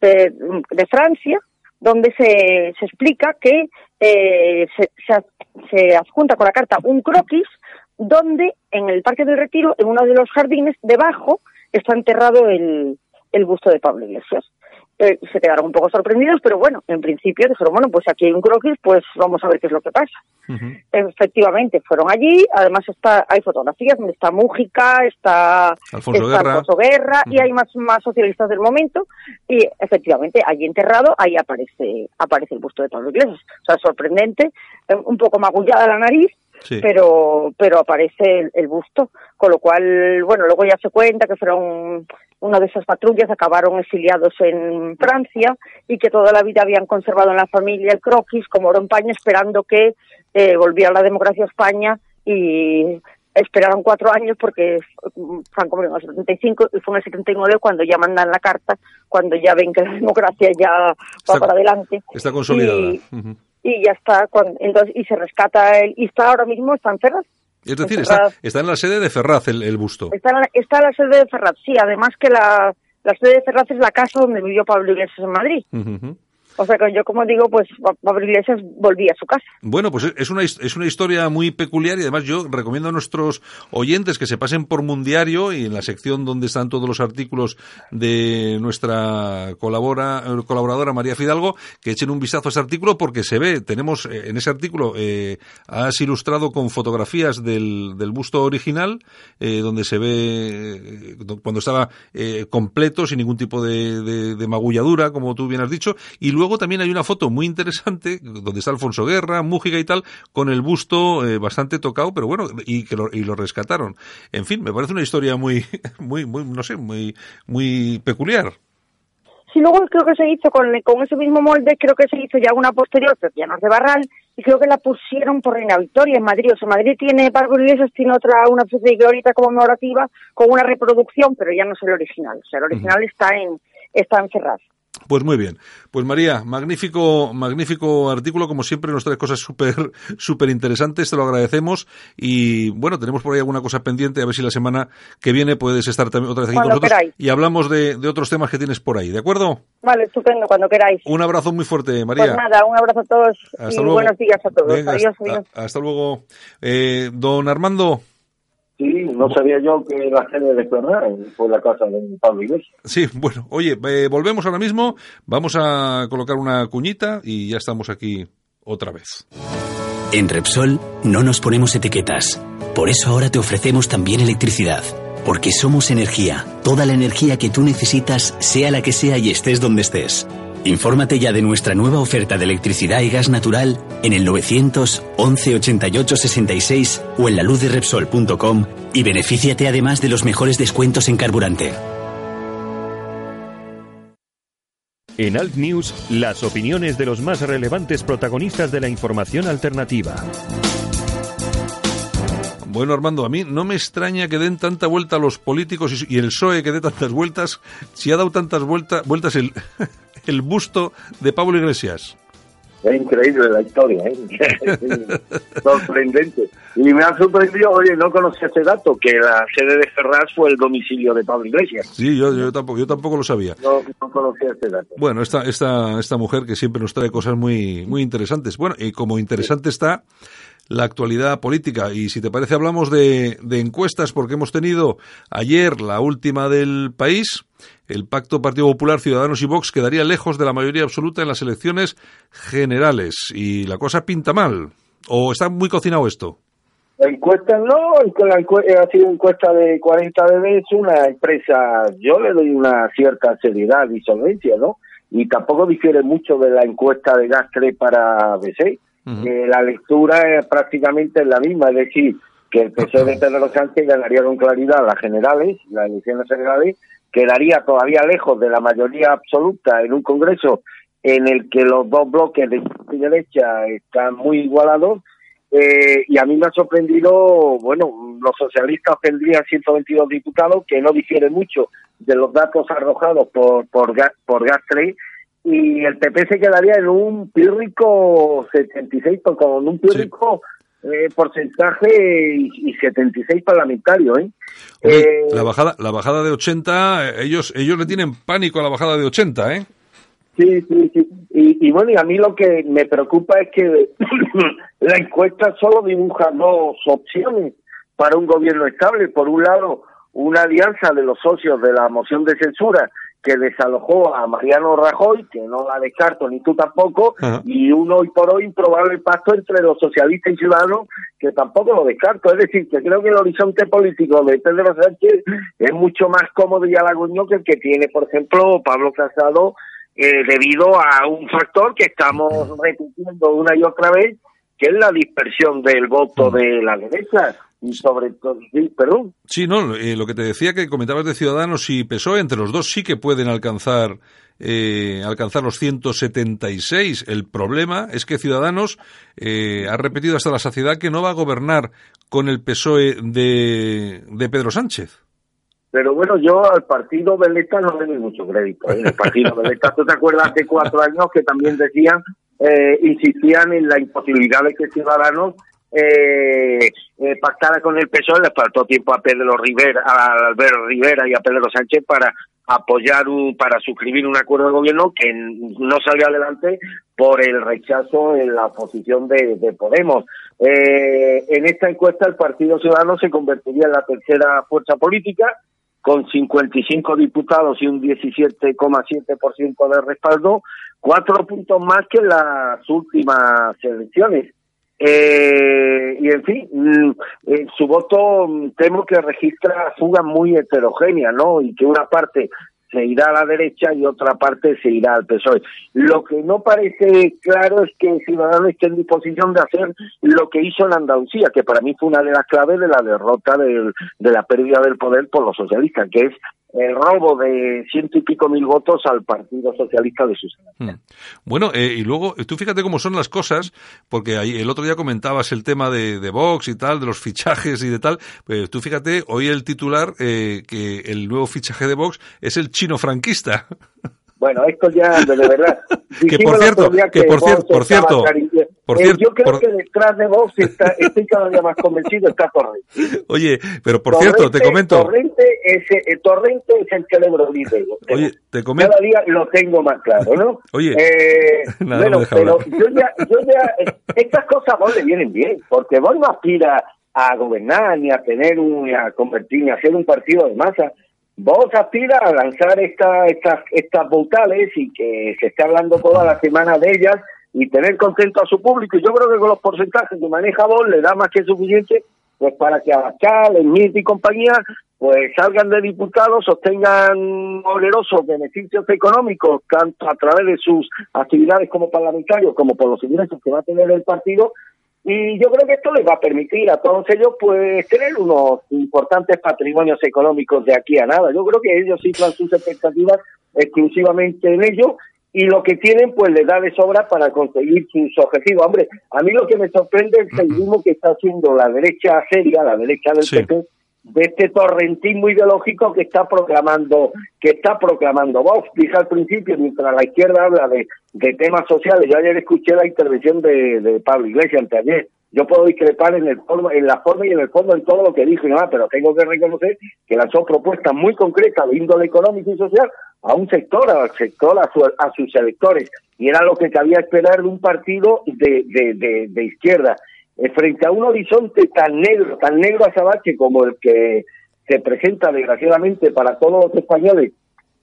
de, de Francia donde se, se explica que eh, se, se, se adjunta con la carta un croquis donde en el Parque del Retiro, en uno de los jardines, debajo está enterrado el, el busto de Pablo Iglesias. Eh, se quedaron un poco sorprendidos, pero bueno, en principio dijeron, bueno, pues aquí hay un croquis, pues vamos a ver qué es lo que pasa. Efectivamente, fueron allí, además está, hay fotografías donde está Mújica, está Alfonso está Guerra. Alfonso Guerra, y hay más, más socialistas del momento, y efectivamente, allí enterrado, ahí aparece, aparece el busto de Pablo Iglesias. O sea, sorprendente, eh, un poco magullada la nariz, Sí. pero, pero aparece el, el busto, con lo cual, bueno, luego ya se cuenta que fueron una de esas patrullas, acabaron exiliados en Francia y que toda la vida habían conservado en la familia el croquis como oro en paño, esperando que eh, volviera la democracia a España y esperaron cuatro años porque Franco murió en el 75 y fue en el 79 cuando ya mandan la carta, cuando ya ven que la democracia ya va Está- para adelante Está consolidada. Y-. y ya está, cuando, entonces, y se rescata el, y está ahora mismo, está en Ferraz, Es decir, en está, está en la sede de Ferraz el, el busto. Está, en la- está en la sede de Ferraz, sí, además que la, la sede de Ferraz es la casa donde vivió Pablo Iglesias en Madrid. Ujú. O sea que yo, como digo, pues Pa- Pablo Iglesias volvía a su casa. Bueno, pues es una, es una historia muy peculiar y además yo recomiendo a nuestros oyentes que se pasen por Mundiario y en la sección donde están todos los artículos de nuestra colabora, colaboradora María Fidalgo, que echen un vistazo a ese artículo porque se ve, tenemos eh, en ese artículo, eh, has ilustrado con fotografías del, del busto original, eh, donde se ve eh, do- cuando estaba eh, completo, sin ningún tipo de, de- de magulladura, como tú bien has dicho, y luego también hay una foto muy interesante donde está Alfonso Guerra, Mújica y tal, con el busto eh, bastante tocado, pero bueno, y que lo, y lo rescataron. En fin, me parece una historia muy, muy, muy, no sé, muy, muy peculiar. Sí, luego creo que se hizo con, con ese mismo molde, creo que se hizo ya una posterior, pero ya no es de Barral, y creo que la pusieron por Reina Victoria en Madrid. O sea, Madrid tiene, Pablo Iglesias tiene otra, una especie de glorieta conmemorativa con una reproducción, pero ya no es el original. O sea, el original está en, está en Ferraz. Pues muy bien. Pues María, magnífico, magnífico artículo, como siempre nos trae cosas súper, súper interesantes, te lo agradecemos y bueno, tenemos por ahí alguna cosa pendiente, a ver si la semana que viene puedes estar también otra vez aquí Cuando con nosotros queráis. y hablamos de, de otros temas que tienes por ahí, ¿de acuerdo? Vale, estupendo, cuando queráis. Un abrazo muy fuerte, María. Pues nada, un abrazo a todos Hasta y luego. buenos días a todos. Venga, adiós, hasta, adiós. hasta luego. Eh, don Armando, Sí, no sabía yo que la sede de fue la casa de Pablo Iglesias. sí, bueno, oye, eh, volvemos ahora mismo, vamos a colocar una cuñita y ya estamos aquí otra vez. En Repsol no nos ponemos etiquetas. Por eso ahora te ofrecemos también electricidad. Porque somos energía. Toda la energía que tú necesitas, sea la que sea y estés donde estés. Infórmate ya de nuestra nueva oferta de electricidad y gas natural en el 900 11 88 66 o en la luz de Repsol.com y benefíciate además de los mejores descuentos en carburante. En Alt News, las opiniones de los más relevantes protagonistas de la información alternativa. Bueno, Armando, a mí no me extraña que den tanta vuelta a los políticos y, y el PSOE que dé tantas vueltas, si ha dado tantas vuelta- vueltas el, el busto de Pablo Iglesias. Es increíble la historia, ¿eh? sorprendente. Y me ha sorprendido, oye, no conocía ese dato, que la sede de Ferraz fue el domicilio de Pablo Iglesias. Sí, yo, yo tampoco, yo tampoco lo sabía. No, no conocía ese dato. Bueno, esta, esta, esta mujer que siempre nos trae cosas muy, muy interesantes. Bueno, y como interesante está la actualidad política. Y si te parece, hablamos de, de encuestas, porque hemos tenido ayer la última del país. El pacto Partido Popular, Ciudadanos y Vox quedaría lejos de la mayoría absoluta en las elecciones generales. Y la cosa pinta mal. ¿O está muy cocinado esto? La encuesta no, la encue- ha sido encuesta de 40 bebés, una empresa, yo le doy una cierta seriedad y solvencia, ¿no? Y tampoco difiere mucho de la encuesta de Gastre para Eh, la lectura es prácticamente la misma, es decir, que el PSOE de Pedro Sánchez ganaría con claridad las generales, las elecciones generales, quedaría todavía lejos de la mayoría absoluta en un Congreso en el que los dos bloques de izquierda y derecha están muy igualados eh, y a mí me ha sorprendido, bueno, los socialistas tendrían 122 diputados, que no difiere mucho de los datos arrojados por por, por Gastre, y el PP se quedaría en un pírrico 76, por- con un pírrico eh, porcentaje y, y 76 parlamentarios, ¿eh? Eh, la bajada, la bajada de 80, eh, ellos, ellos le tienen pánico a la bajada de 80, ¿eh? Sí, sí, sí. Y, y bueno, y a mí lo que me preocupa es que la encuesta solo dibuja dos opciones para un gobierno estable. Por un lado, una alianza de los socios de la moción de censura que desalojó a Mariano Rajoy, que no la descarto ni tú tampoco, Ajá. y un hoy por hoy improbable pacto entre los socialistas y ciudadanos, que tampoco lo descarto. Es decir, que creo que el horizonte político de Pedro Sánchez es mucho más cómodo y halagüeño que el que tiene, por ejemplo, Pablo Casado, eh, debido a un factor que estamos repitiendo una y otra vez, que es la dispersión del voto de la derecha. Y sobre todo, sí, perdón. Sí, no, eh, lo que te decía que comentabas de Ciudadanos y PSOE, entre los dos sí que pueden alcanzar eh, alcanzar los 176. El problema es que Ciudadanos eh, ha repetido hasta la saciedad que no va a gobernar con el PSOE de, de Pedro Sánchez. Pero bueno, yo al partido Veleta no le doy mucho crédito. ¿eh? El partido Veleta, ¿tú te acuerdas hace cuatro años que también decían, eh, insistían en la imposibilidad de que Ciudadanos eh, eh, pactara con el PSOE? Le faltó tiempo a Pedro Rivera, a Alberto Rivera y a Pedro Sánchez para apoyar un, para suscribir un acuerdo de gobierno que no salió adelante por el rechazo en la oposición de, de Podemos. Eh, en esta encuesta el Partido Ciudadano se convertiría en la tercera fuerza política con 55 diputados y un 17,7% de respaldo, cuatro puntos más que las últimas elecciones. Eh, y en fin, mm, eh, su voto mm, temo que registra fugas muy heterogéneas, ¿no? Y que una parte se irá a la derecha y otra parte se irá al PSOE. Lo que no parece claro es que Ciudadanos esté en disposición de hacer lo que hizo en Andalucía, que para mí fue una de las claves de la derrota del, de la pérdida del poder por los socialistas, que es el robo de ciento y pico mil votos al Partido Socialista de Susana. Hmm. Bueno, eh, y luego, tú fíjate cómo son las cosas, porque ahí, el otro día comentabas el tema de, de Vox y tal, de los fichajes y de tal. Pues tú fíjate, hoy el titular, eh, que el nuevo fichaje de Vox es el chino franquista. Bueno, esto ya, de verdad. Que, por cierto, que por cier- por cierto, cari- por Eh, cierto, yo creo por- que detrás de Vox está, estoy cada día más convencido, está Torrente. Oye, pero por cierto, te comento. Torrente es, eh, Torrente es el cerebro libre. Oye, te comento. Cada día lo tengo más claro, ¿no? Oye, Eh, nada, bueno, no pero hablar. yo ya, yo ya, eh, estas cosas a vos le vienen bien, porque vos no aspira a gobernar ni a tener un, a convertir, ni a hacer un partido de masa. Vos aspira a lanzar esta, estas, estas brutales y que se esté hablando toda la semana de ellas y tener contento a su público. Y yo creo que con los porcentajes que maneja vos le da más que suficiente pues para que Abascal, Smith y compañía pues salgan de diputados, obtengan onerosos beneficios económicos, tanto a través de sus actividades como parlamentarios, como por los ingresos que va a tener el partido, y yo creo que esto les va a permitir a todos ellos pues tener unos importantes patrimonios económicos de aquí a nada. Yo creo que ellos cifran sus expectativas exclusivamente en ello y lo que tienen pues les da de sobra para conseguir sus objetivos. Hombre, a mí lo que me sorprende es el mismo que está haciendo la derecha seria, la derecha del Sí. PP, de este torrentismo ideológico que está proclamando que está proclamando Vox. Dije al principio, mientras la izquierda habla de, de temas sociales, yo ayer escuché la intervención de, de Pablo Iglesias anteayer. Yo puedo discrepar en el forma, en la forma y en el fondo en todo lo que dijo y nada, pero tengo que reconocer que lanzó propuestas muy concretas de índole económico y social a un sector, al sector, a, su- a sus electores. Y era lo que cabía esperar de un partido de, de, de, de izquierda. Eh, frente a un horizonte tan negro, tan negro azabache como el que se presenta desgraciadamente para todos los españoles,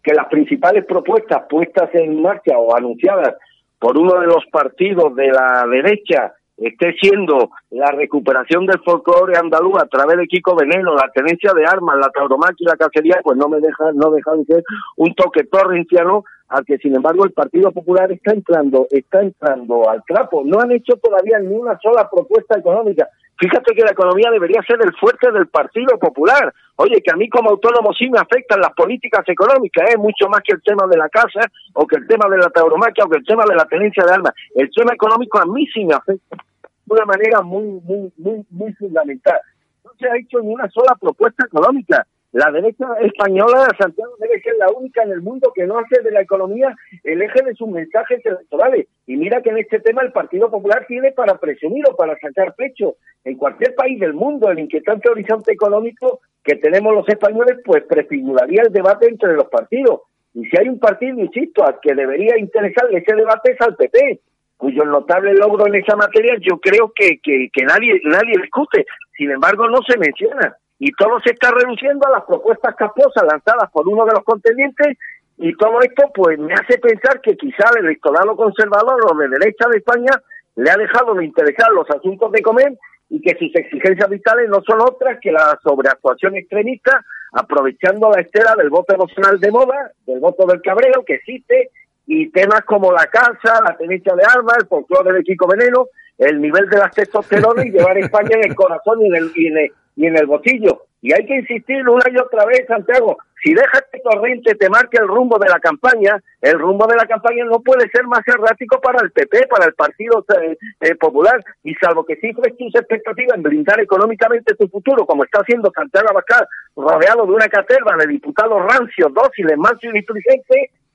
que las principales propuestas puestas en marcha o anunciadas por uno de los partidos de la derecha esté siendo la recuperación del folclore andaluz a través de Kiko Veneno, la tenencia de armas, la tauromaquia y la cacería, pues no me deja, no deja de ser un toque torrenciano al que sin embargo el Partido Popular está entrando, está entrando al trapo. No han hecho todavía ni una sola propuesta económica. Fíjate que la economía debería ser el fuerte del Partido Popular. Oye, que a mí como autónomo sí me afectan las políticas económicas, ¿eh? mucho más que el tema de la casa, o que el tema de la tauromaquia, o que el tema de la tenencia de armas. El tema económico a mí sí me afecta de una manera muy, muy, muy, muy fundamental. No se ha hecho ni una sola propuesta económica. La derecha española, Santiago, debe ser la única en el mundo que no hace de la economía el eje de sus mensajes electorales. Y mira que en este tema el Partido Popular tiene para presumir o para sacar pecho. En cualquier país del mundo, el inquietante horizonte económico que tenemos los españoles, pues prefiguraría el debate entre los partidos. Y si hay un partido, insisto, al que debería interesarle ese debate es al PP, cuyo notable logro en esa materia yo creo que, que, que nadie, nadie discute. Sin embargo, no se menciona. Y todo se está reduciendo a las propuestas caposas lanzadas por uno de los contendientes. Y todo esto pues me hace pensar que quizá el electorado conservador o de derecha de España le ha dejado de interesar los asuntos de comer y que sus exigencias vitales no son otras que la sobreactuación extremista, aprovechando la estela del voto emocional de moda, del voto del cabreo que existe, y temas como la casa, la tenencia de armas, el folclore de Kiko Veneno, el nivel de las testosterona y llevar España en el corazón y en el, y en el, y en el bolsillo. Y hay que insistir una y otra vez, Santiago, si dejas que Torrente te marque el rumbo de la campaña, el rumbo de la campaña no puede ser más errático para el PP, para el Partido eh, eh, Popular, y salvo que cifres tus expectativas en blindar económicamente tu futuro, como está haciendo Santiago Abascal, rodeado de una caterva de diputados rancios, dóciles, mansos y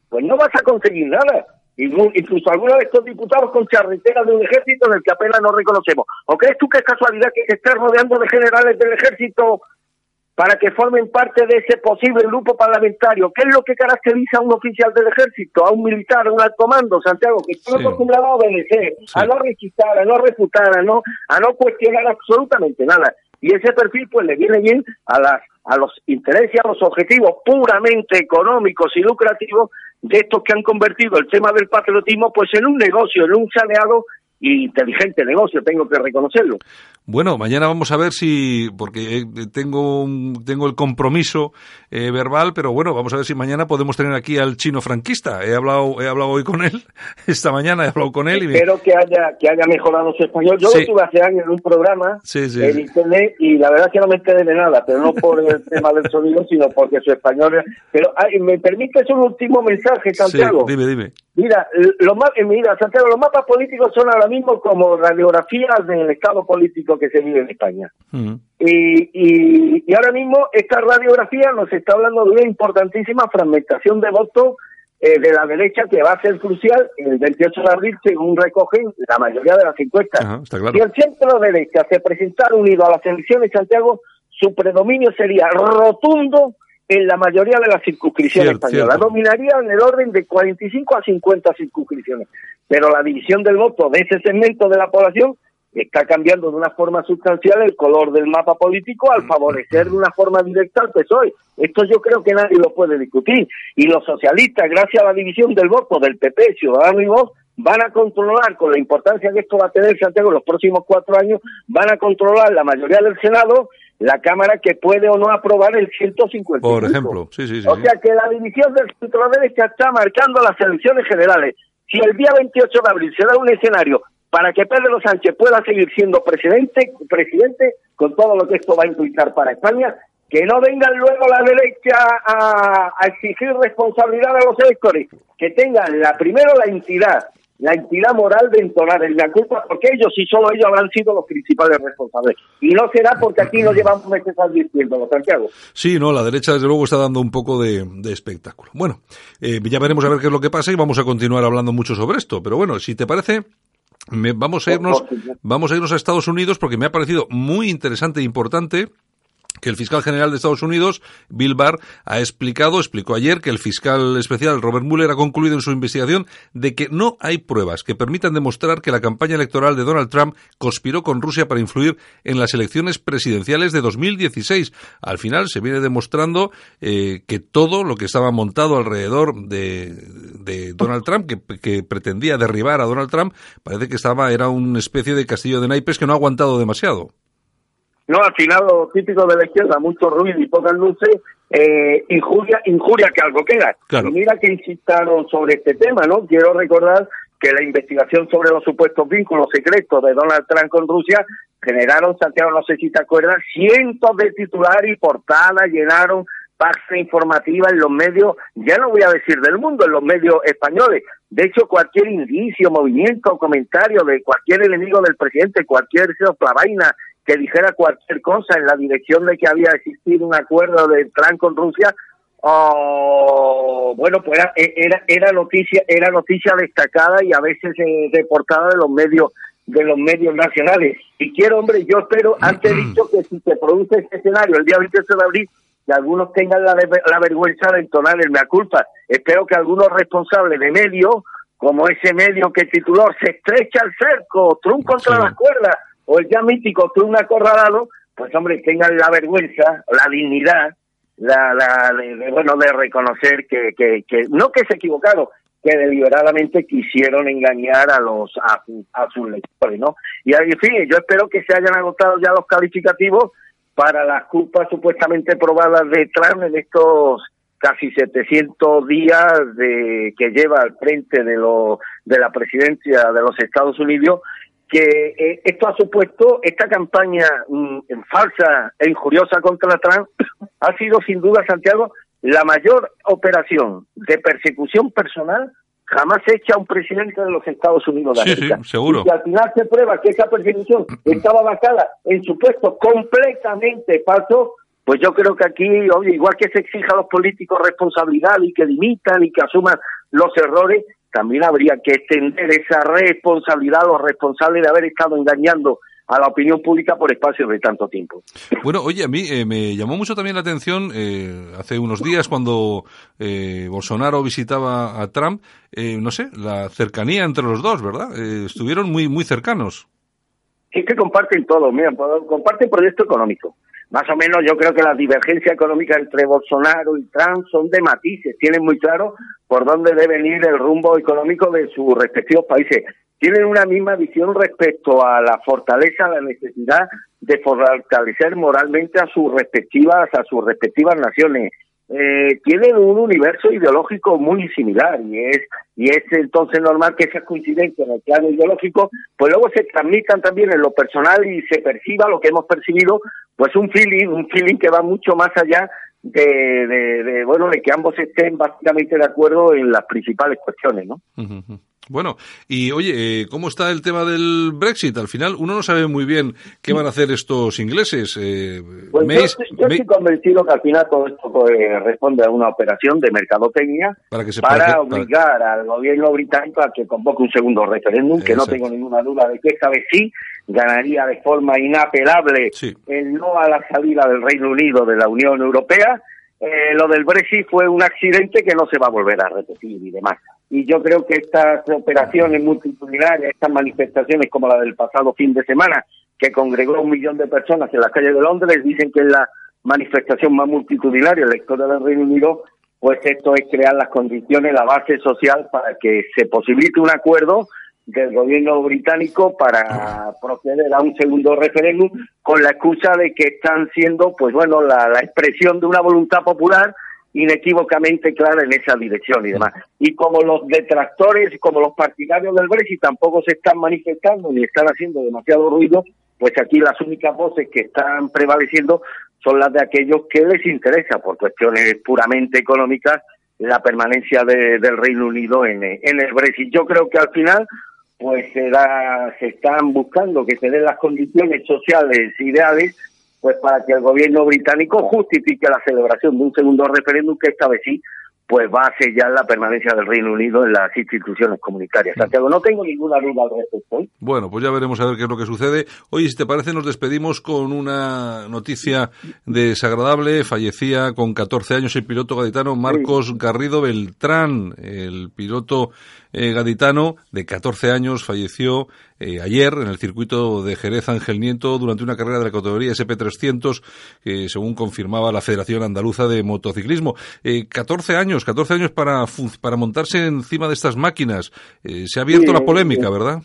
pues no vas a conseguir nada. Incluso algunos de estos diputados con charreteras de un ejército en el que apenas nos reconocemos. ¿O crees tú que es casualidad que se esté rodeando de generales del ejército para que formen parte de ese posible grupo parlamentario? ¿Qué es lo que caracteriza a un oficial del ejército, a un militar, a un alto mando, Santiago? Que está Sí. acostumbrado a obedecer, Sí. a no rechistar, a no refutar, a no, a no cuestionar absolutamente nada. Y ese perfil pues le viene bien a las a los intereses, a los objetivos puramente económicos y lucrativos de estos que han convertido el tema del patriotismo pues en un negocio, en un saneado y inteligente negocio, tengo que reconocerlo. Bueno, mañana vamos a ver si, porque eh, tengo, un- tengo el compromiso eh, verbal, pero bueno, vamos a ver si mañana podemos tener aquí al chino franquista. He hablado, he hablado hoy con él, esta mañana he hablado con él y me, Espero que haya que haya mejorado su español. Yo Sí. lo tuve hace años en un programa Sí, sí, en internet y la verdad es que no me enteré de nada, pero no por el tema del sonido, sino porque su español... Pero ay, me permites un último mensaje, Sí, Santiago. dime, dime. Mira, los eh, mira, Santiago, los mapas políticos son ahora mismo como radiografías del estado político que se vive en España. Mm. Y, y, y ahora mismo esta radiografía nos está hablando de una importantísima fragmentación de votos eh, de la derecha que va a ser crucial el 28 de abril, según recogen la mayoría de las encuestas. Ajá, está claro. Si el centro derecha se presentara unido a las elecciones, Santiago, su predominio sería rotundo en la mayoría de las circunscripciones Cierto, españolas. cierto. Dominaría en el orden de 45 a 50 circunscripciones. Pero la división del voto de ese segmento de la población está cambiando de una forma sustancial el color del mapa político al favorecer de una forma directa al PSOE. Esto yo creo que nadie lo puede discutir. Y los socialistas, gracias a la división del voto del PP, Ciudadano y Vox, van a controlar, con la importancia que esto va a tener Santiago en los próximos cuatro años, van a controlar la mayoría del Senado, la Cámara que puede o no aprobar el 155. Por ejemplo, sí, sí, sí. O sea que la división del centro derecha está marcando las elecciones generales. Si el día 28 de abril se da un escenario para que Pedro Sánchez pueda seguir siendo presidente, presidente con todo lo que esto va a implicar para España, que no vengan luego la derecha a, exigir responsabilidad a los electores, que tengan la primero la entidad, la entidad moral de entonar el la culpa, porque ellos y solo ellos habrán sido los principales responsables. Y no será porque aquí nos llevamos meses advirtiéndolo, Santiago. Sí, no, la derecha desde luego está dando un poco de, de espectáculo. Bueno, eh, ya veremos a ver qué es lo que pasa y vamos a continuar hablando mucho sobre esto. Pero bueno, si te parece, me- vamos a irnos, vamos a irnos a Estados Unidos porque me ha parecido muy interesante e importante que el fiscal general de Estados Unidos, Bill Barr, ha explicado, explicó ayer que el fiscal especial Robert Mueller ha concluido en su investigación de que no hay pruebas que permitan demostrar que la campaña electoral de Donald Trump conspiró con Rusia para influir en las elecciones presidenciales de 2016. Al final se viene demostrando eh, que todo lo que estaba montado alrededor de, Donald Trump, que, que pretendía derribar a Donald Trump, parece que estaba era una especie de castillo de naipes que no ha aguantado demasiado. No, al final lo típico de la izquierda, mucho ruido y pocas luces, eh, injuria, injuria que algo queda. Claro. Mira que insistaron sobre este tema, ¿no? Quiero recordar que la investigación sobre los supuestos vínculos secretos de Donald Trump con Rusia generaron, Santiago, no sé si te acuerdas, cientos de titulares y portadas, llenaron pasta informativa en los medios, ya no voy a decir del mundo, en los medios españoles. De hecho, cualquier indicio, movimiento, comentario de cualquier enemigo del presidente, cualquier vaina que dijera cualquier cosa en la dirección de que había existido un acuerdo de Trump con Rusia, oh, bueno, pues era, era, era noticia, era noticia destacada y a veces eh, reportada de los medios de los medios nacionales. Y quiero, hombre, yo espero, antes he dicho que si se produce este escenario el día 28 de abril, que algunos tengan la, la vergüenza de entonar el mea culpa. Espero que algunos responsables de medios, como ese medio que tituló Se estrecha el cerco, Trump contra Sí. las cuerdas, o el ya mítico Trump acorralado, pues hombre, tengan la vergüenza, la dignidad, la, la de, bueno, de reconocer que, que, que, no que se equivocaron, que deliberadamente quisieron engañar a los a, a sus lectores, ¿no? Y en fin, yo espero que se hayan agotado ya los calificativos para las culpas supuestamente probadas de Trump en estos casi 700 días de que lleva al frente de lo de la presidencia de los Estados Unidos que eh, esto ha supuesto esta campaña mm, falsa e injuriosa contra Trump ha sido sin duda Santiago la mayor operación de persecución personal jamás hecha a un presidente de los Estados Unidos de Sí, América. sí, seguro. Y al final se prueba que esa persecución estaba basada en supuestos completamente falsos, pues yo creo que aquí, oye, igual que se exija a los políticos responsabilidad y que dimitan y que asuman los errores, también habría que extender esa responsabilidad a los responsables de haber estado engañando a la opinión pública por espacio de tanto tiempo. Bueno, oye, a mí eh, me llamó mucho también la atención eh, hace unos días cuando eh, Bolsonaro visitaba a Trump, eh, no sé, la cercanía entre los dos, ¿verdad? Eh, estuvieron muy muy cercanos. Es que comparten todo, mira, comparten proyecto económico. Más o menos yo creo que las divergencias económicas entre Bolsonaro y Trump son de matices, tienen muy claro por dónde debe ir el rumbo económico de sus respectivos países. Tienen una misma visión respecto a la fortaleza, la necesidad de fortalecer moralmente a sus respectivas, a sus respectivas naciones. Eh, tienen un universo ideológico muy similar y es y es entonces normal que esas coincidencias en el plano ideológico pues luego se transmitan también en lo personal y se perciba lo que hemos percibido pues un feeling un feeling que va mucho más allá de, de, de, bueno, de que ambos estén básicamente de acuerdo en las principales cuestiones, ¿no? Bueno, y oye, eh, ¿cómo está el tema del Brexit? Al final uno no sabe muy bien qué van a hacer estos ingleses. Eh, Pues yo, estoy convencido que al final todo esto pues, responde a una operación de mercadotecnia Para que se para parezca- obligar al gobierno británico a que convoque un segundo referéndum, que no tengo ninguna duda de que esta vez sí ganaría de forma inapelable Sí. el no a la salida del Reino Unido de la Unión Europea. Eh, lo del Brexit fue un accidente que no se va a volver a repetir y demás. Y yo creo que estas operaciones multitudinarias, estas manifestaciones como la del pasado fin de semana, que congregó un millón de personas en las calles de Londres, dicen que es la manifestación más multitudinaria en la historia del Reino Unido, pues esto es crear las condiciones, la base social para que se posibilite un acuerdo del gobierno británico para proceder a un segundo referéndum con la excusa de que están siendo, pues bueno, la, la expresión de una voluntad popular inequívocamente clara en esa dirección y demás. Y como los detractores, como los partidarios del Brexit tampoco se están manifestando ni están haciendo demasiado ruido, pues aquí las únicas voces que están prevaleciendo son las de aquellos que les interesa por cuestiones puramente económicas la permanencia de- del Reino Unido en, en el Brexit. Yo creo que al final pues se, da- se están buscando que se den las condiciones sociales ideales pues para que el gobierno británico justifique la celebración de un segundo referéndum que esta vez sí pues va a sellar la permanencia del Reino Unido en las instituciones comunitarias. Santiago, no tengo ninguna duda al respecto. ¿eh? Bueno, pues ya veremos a ver qué es lo que sucede. Oye, si te parece, nos despedimos con una noticia desagradable. Fallecía con 14 años el piloto gaditano Marcos Garrido Beltrán. El piloto eh, gaditano de 14 años falleció eh, ayer en el circuito de Jerez Ángel Nieto durante una carrera de la categoría SP300 que según confirmaba la Federación Andaluza de Motociclismo. Eh, 14 años, 14 años para, para montarse encima de estas máquinas. Eh, se ha abierto Sí, la polémica, ¿verdad?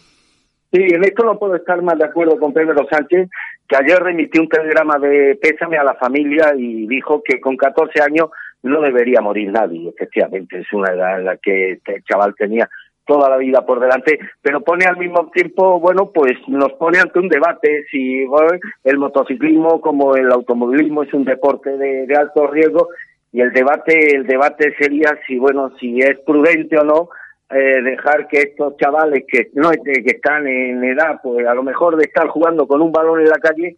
Sí, en esto no puedo estar más de acuerdo con Pedro Sánchez, que ayer remitió un telegrama de pésame a la familia y dijo que con 14 años no debería morir nadie. Efectivamente, es una edad en la que este chaval tenía toda la vida por delante, pero pone al mismo tiempo, bueno, pues nos pone ante un debate si bueno, el motociclismo como el automovilismo es un deporte de, de alto riesgo y el debate el debate sería si bueno si es prudente o no eh, dejar que estos chavales que no que están en edad pues a lo mejor de estar jugando con un balón en la calle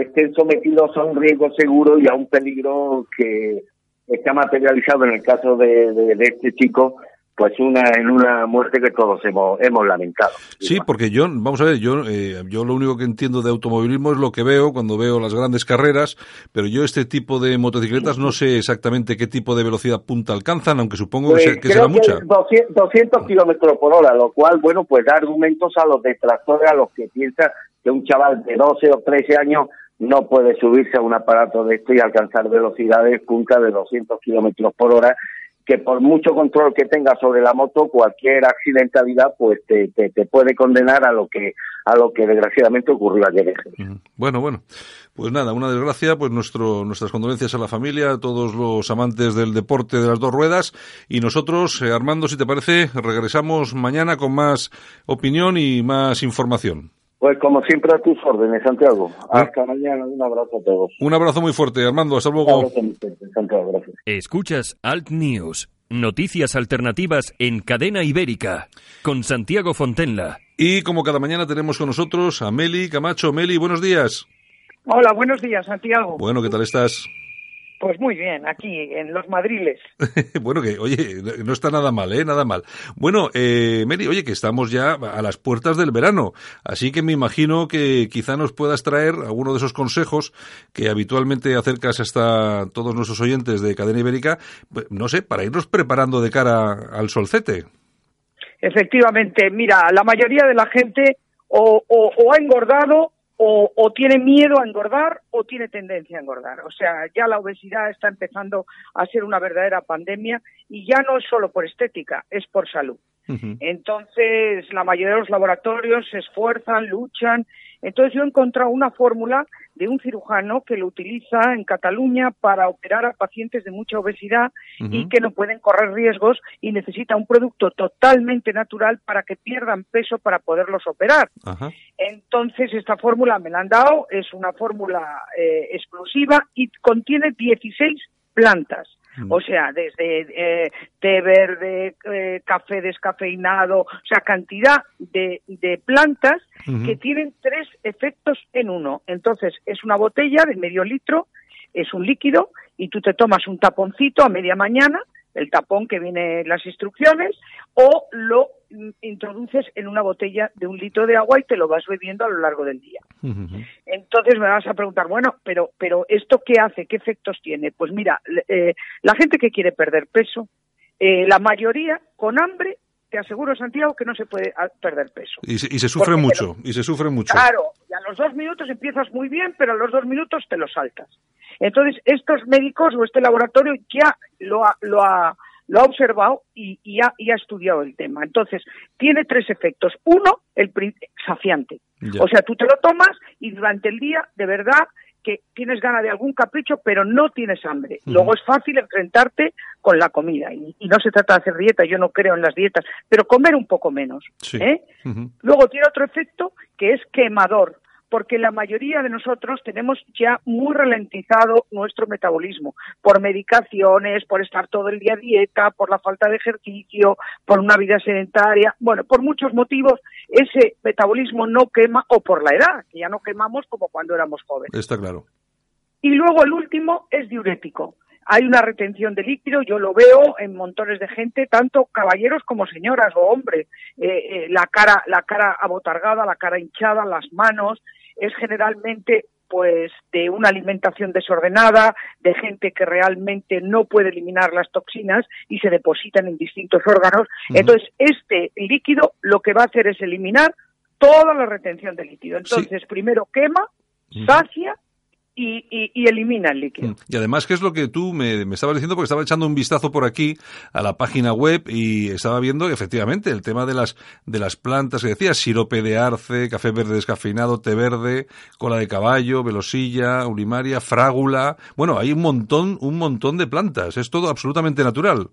estén sometidos a un riesgo seguro y a un peligro que está materializado en el caso de, de- de este chico pues una en una muerte que todos hemos hemos lamentado Sí, porque yo, vamos a ver, yo, eh, yo lo único que entiendo de automovilismo es lo que veo cuando veo las grandes carreras, pero yo este tipo de motocicletas no sé exactamente qué tipo de velocidad punta alcanzan, aunque supongo Pues que, se- que creo será mucha. que 200, 200 kilómetros por hora, lo cual, bueno, pues da argumentos a los detractores, a los que piensan que un chaval de 12 o 13 años no puede subirse a un aparato de esto y alcanzar velocidades punta de 200 kilómetros por hora, que por mucho control que tenga sobre la moto, cualquier accidentalidad, pues te, te, te puede condenar a lo que a lo que desgraciadamente ocurrió ayer. Bueno, bueno. Pues nada, una desgracia, pues nuestro, nuestras condolencias a la familia, a todos los amantes del deporte de las dos ruedas. Y nosotros, eh, Armando, si te parece, regresamos mañana con más opinión y más información. Pues como siempre a tus órdenes, Santiago. Hasta mañana, un abrazo a todos. Un abrazo muy fuerte, Armando. Hasta Un luego. abrazo, mi gente, Santiago, gracias. Escuchas Alt News, noticias alternativas en cadena ibérica, con Santiago Fontenla. Y como cada mañana tenemos con nosotros a Meli Camacho. Meli, buenos días. Hola, buenos días, Santiago. Bueno, ¿qué tal estás? Pues muy bien, aquí en los Madriles. bueno, que, oye, no está nada mal, ¿eh? Nada mal. Bueno, eh, Mary, oye, que estamos ya a las puertas del verano, así que me imagino que quizá nos puedas traer alguno de esos consejos que habitualmente acercas hasta todos nuestros oyentes de Cadena Ibérica, pues, no sé, para irnos preparando de cara al solcete. Efectivamente, mira, la mayoría de la gente o, o- o ha engordado o, o tiene miedo a engordar o tiene tendencia a engordar. O sea, ya la obesidad está empezando a ser una verdadera pandemia y ya no es solo por estética, es por salud. Entonces, la mayoría de los laboratorios se esfuerzan, luchan. Entonces, yo he encontrado una fórmula de un cirujano que lo utiliza en Cataluña para operar a pacientes de mucha obesidad y que no pueden correr riesgos y necesita un producto totalmente natural para que pierdan peso para poderlos operar. Entonces, esta fórmula me la han dado, es una fórmula eh, exclusiva y contiene 16 plantas. O sea, desde eh, té verde, eh, café descafeinado, o sea, cantidad de, de plantas que tienen tres efectos en uno. Entonces, es una botella de medio litro, es un líquido, y tú te tomas un taponcito a media mañana, el tapón que viene en las instrucciones, o lo introduces en una botella de un litro de agua y te lo vas bebiendo a lo largo del día. Entonces me vas a preguntar, bueno, pero, pero ¿esto qué hace? ¿Qué efectos tiene? Pues mira, eh, la gente que quiere perder peso, eh, la mayoría con hambre, te aseguro, Santiago, que no se puede ah, perder peso. Y se, y se sufre Porque mucho, y se sufre mucho. Claro, y a los dos minutos empiezas muy bien, pero a los dos minutos te lo saltas. Entonces, estos médicos o este laboratorio ya lo ha, lo ha, lo ha observado y, y ha, y ha estudiado el tema. Entonces, tiene tres efectos. Uno, el saciante. Ya. O sea, tú te lo tomas y durante el día, de verdad, que tienes ganas de algún capricho, pero no tienes hambre. Luego es fácil enfrentarte con la comida. Y, y no se trata de hacer dieta, yo no creo en las dietas, pero comer un poco menos. Sí. ¿eh? Luego tiene otro efecto que es quemador, porque la mayoría de nosotros tenemos ya muy ralentizado nuestro metabolismo por medicaciones, por estar todo el día a dieta, por la falta de ejercicio, por una vida sedentaria, bueno, por muchos motivos ese metabolismo no quema o por la edad, que ya no quemamos como cuando éramos jóvenes. Está claro. Y luego el último es diurético. Hay una retención de líquido, yo lo veo en montones de gente, tanto caballeros como señoras o hombres. Eh, eh, la cara, la cara abotargada, la cara hinchada, las manos, es generalmente pues de una alimentación desordenada, de gente que realmente no puede eliminar las toxinas y se depositan en distintos órganos. Entonces, este líquido lo que va a hacer es eliminar toda la retención de líquido. Entonces, primero quema, sacia y, y- y elimina el líquido. Y además, ¿qué es lo que tú me, me estabas diciendo? Porque estaba echando un vistazo por aquí a la página web y estaba viendo efectivamente el tema de las, de las plantas que decías, sirope de arce, café verde descafeinado, té verde, cola de caballo, velosilla, ulimaria, frágula. Bueno, hay un montón, un montón de plantas. Es todo absolutamente natural.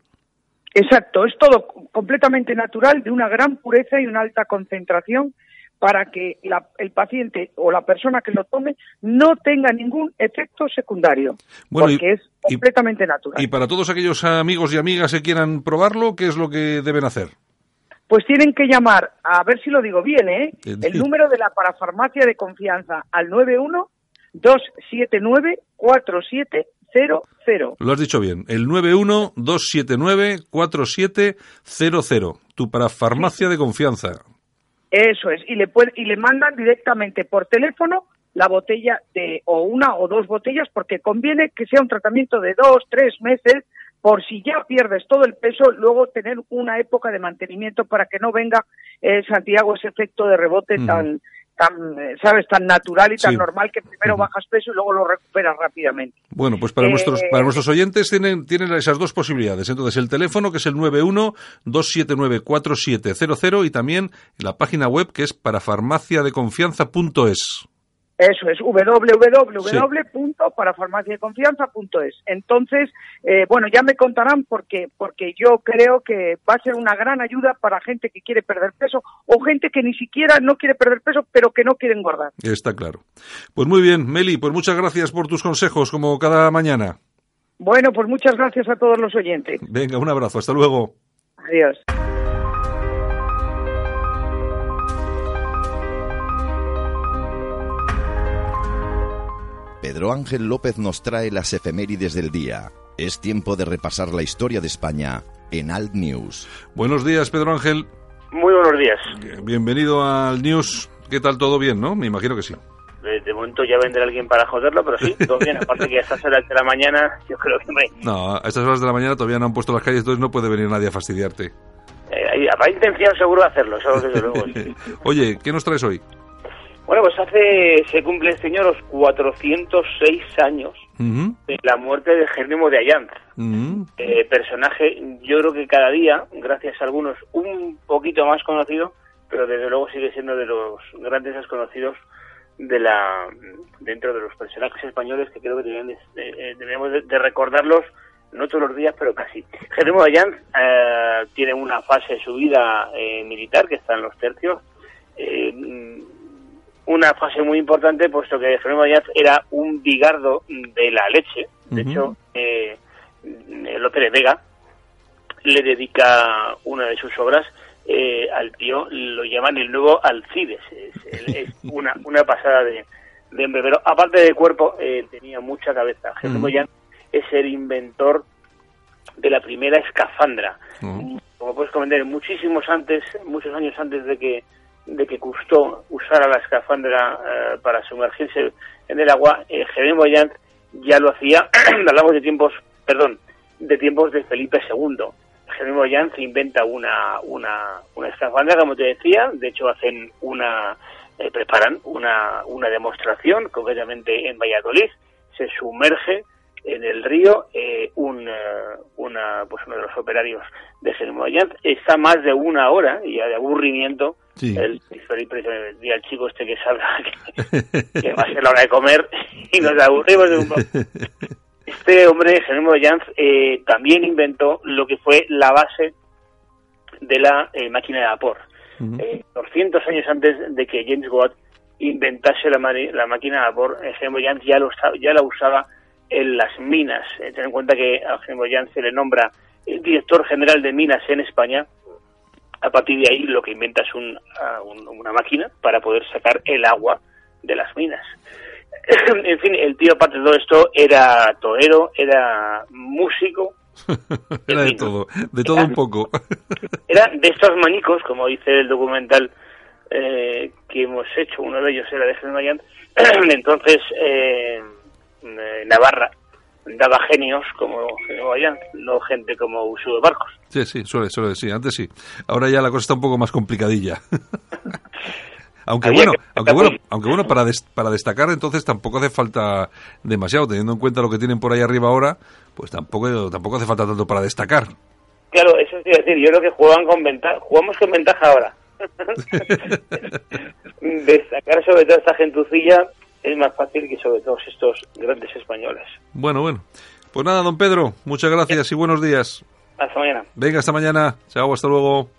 Exacto, es todo completamente natural, de una gran pureza y una alta concentración para que la- el paciente o la persona que lo tome no tenga ningún efecto secundario, Bueno, y- porque es y- completamente natural. Y para todos aquellos amigos y amigas que quieran probarlo, ¿qué es lo que deben hacer? Pues tienen que llamar, a ver si lo digo bien, ¿eh? Eh, El número de la parafarmacia de confianza al 91-279-4700. Lo has dicho bien. El 91-279-4700. Tu para farmacia de confianza. Eso es, y le puede, y le mandan directamente por teléfono la botella de o una o dos botellas porque conviene que sea un tratamiento de dos, tres meses por si ya pierdes todo el peso, luego tener una época de mantenimiento para que no venga eh, Santiago ese efecto de rebote tan tan eh, sabes tan natural y tan Sí. normal que primero bajas peso y luego lo recuperas rápidamente. Bueno, pues para, Eh, nuestros, para nuestros oyentes tienen, tienen esas dos posibilidades. Entonces, el teléfono que es el 91-279-4700 y también la página web que es para farmaciadeconfianza.es. Eso es www.parafarmaciadeconfianza.es. Entonces, eh, bueno, ya me contarán porque porque yo creo que va a ser una gran ayuda para gente que quiere perder peso o gente que ni siquiera no quiere perder peso, pero que no quiere engordar. Está claro. Pues muy bien, Meli, pues muchas gracias por tus consejos como cada mañana. Bueno, pues muchas gracias a todos los oyentes. Venga, un abrazo, hasta luego. Adiós. Pedro Ángel López nos trae las efemérides del día. Es tiempo de repasar la historia de España en Alt News. Buenos días, Pedro Ángel. Muy buenos días. Bienvenido al News. ¿Qué tal? ¿Todo bien, no? Me imagino que sí. De, de momento ya vendrá alguien para joderlo, pero sí, todo bien. Aparte que a estas horas de la mañana, yo creo que hombre, No, a estas horas de la mañana todavía no han puesto las calles, entonces no puede venir nadie a fastidiarte. eh, hay- habrá intención seguro de hacerlo, eso desde luego. Oye, ¿qué nos traes hoy? Bueno, pues hace, se cumple este año los 406 años de la muerte de Jerónimo de Allanz. Eh, personaje, yo creo que cada día, gracias a algunos, un poquito más conocido, pero desde luego sigue siendo de los grandes desconocidos de la dentro de los personajes españoles que creo que de- eh, debemos de, de recordarlos no todos los días pero casi. Jerónimo de Allanz eh, tiene una fase de su vida eh, militar que está en los tercios. Eh, una fase muy importante puesto que de Allanz era un bigardo de la leche de hecho eh, Lope de Vega le dedica una de sus obras eh, al tío, lo llaman el nuevo Alcides. Es, es una, una pasada de, de hombre. Pero aparte de cuerpo, eh, tenía mucha cabeza. Jerónimo. Jan es el inventor de la primera escafandra. Mm. Como puedes comentar, muchísimos antes, muchos años antes de que de que Cousteau usara la escafandra eh, para sumergirse en el agua, eh, Jerónimo Jan ya lo hacía, hablamos de tiempos, perdón, de tiempos de Felipe II. Jerónimo Jan se inventa una, una, una escafandra, como te decía, de hecho hacen una, eh, preparan una, una demostración, concretamente en Valladolid, se sumerge en el río eh, un, eh, una, pues uno de los operarios de Jan está más de una hora ya de aburrimiento Sí. el decía al chico este que salga que, que va a ser la hora de comer y nos aburrimos de un poco este hombre, Jerónimo Janz, eh, también inventó lo que fue la base de la eh, máquina de vapor. Eh, 200 años antes de que James Watt inventase la, máquina de vapor, eh, Jerónimo Janz ya, lo ya la usaba en las minas. Ten en cuenta que a Jerónimo Janz se le nombra el director general de minas en España. A partir de ahí lo que inventa es un- ah, un- una máquina para poder sacar el agua de las minas. en fin, el tío, aparte de todo esto, era torero, era músico, Era de todo, de todo un poco. era de estos manicos, como dice el documental eh, que hemos hecho, uno de ellos era de Jesús Mayán, entonces eh, eh, Navarra daba genios como Mayán, no gente como Uso de Barcos. Sí, sí, suele, suele decir. Antes sí. Ahora ya la cosa está un poco más complicadilla. aunque Había bueno, que- aunque bueno, aunque bueno para des- para destacar entonces tampoco hace falta demasiado teniendo en cuenta lo que tienen por ahí arriba ahora, pues tampoco tampoco hace falta tanto para destacar. Claro, eso a decir, yo creo que juegan con ventaja, jugamos con ventaja ahora. Destacar sobre toda esta gentucilla es más fácil que sobre todos estos grandes españoles. Bueno, bueno. Pues nada, don Pedro, muchas gracias y buenos días. Hasta mañana. Venga, hasta mañana. Chao, hasta luego.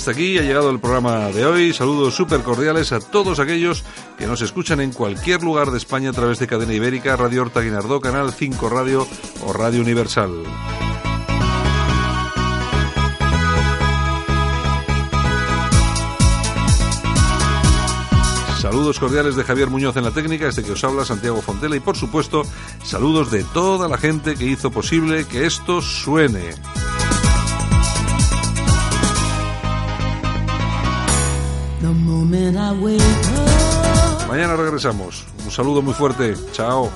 Hasta aquí ha llegado el programa de hoy. Saludos súper cordiales a todos aquellos que nos escuchan en cualquier lugar de España a través de Cadena Ibérica, Radio Horta Guinardó, Canal 5 Radio o Radio Universal. Saludos cordiales de Javier Muñoz en la técnica, este que os habla Santiago Fontela y por supuesto saludos de toda la gente que hizo posible que esto suene. Mañana regresamos. Un saludo muy fuerte. Chao.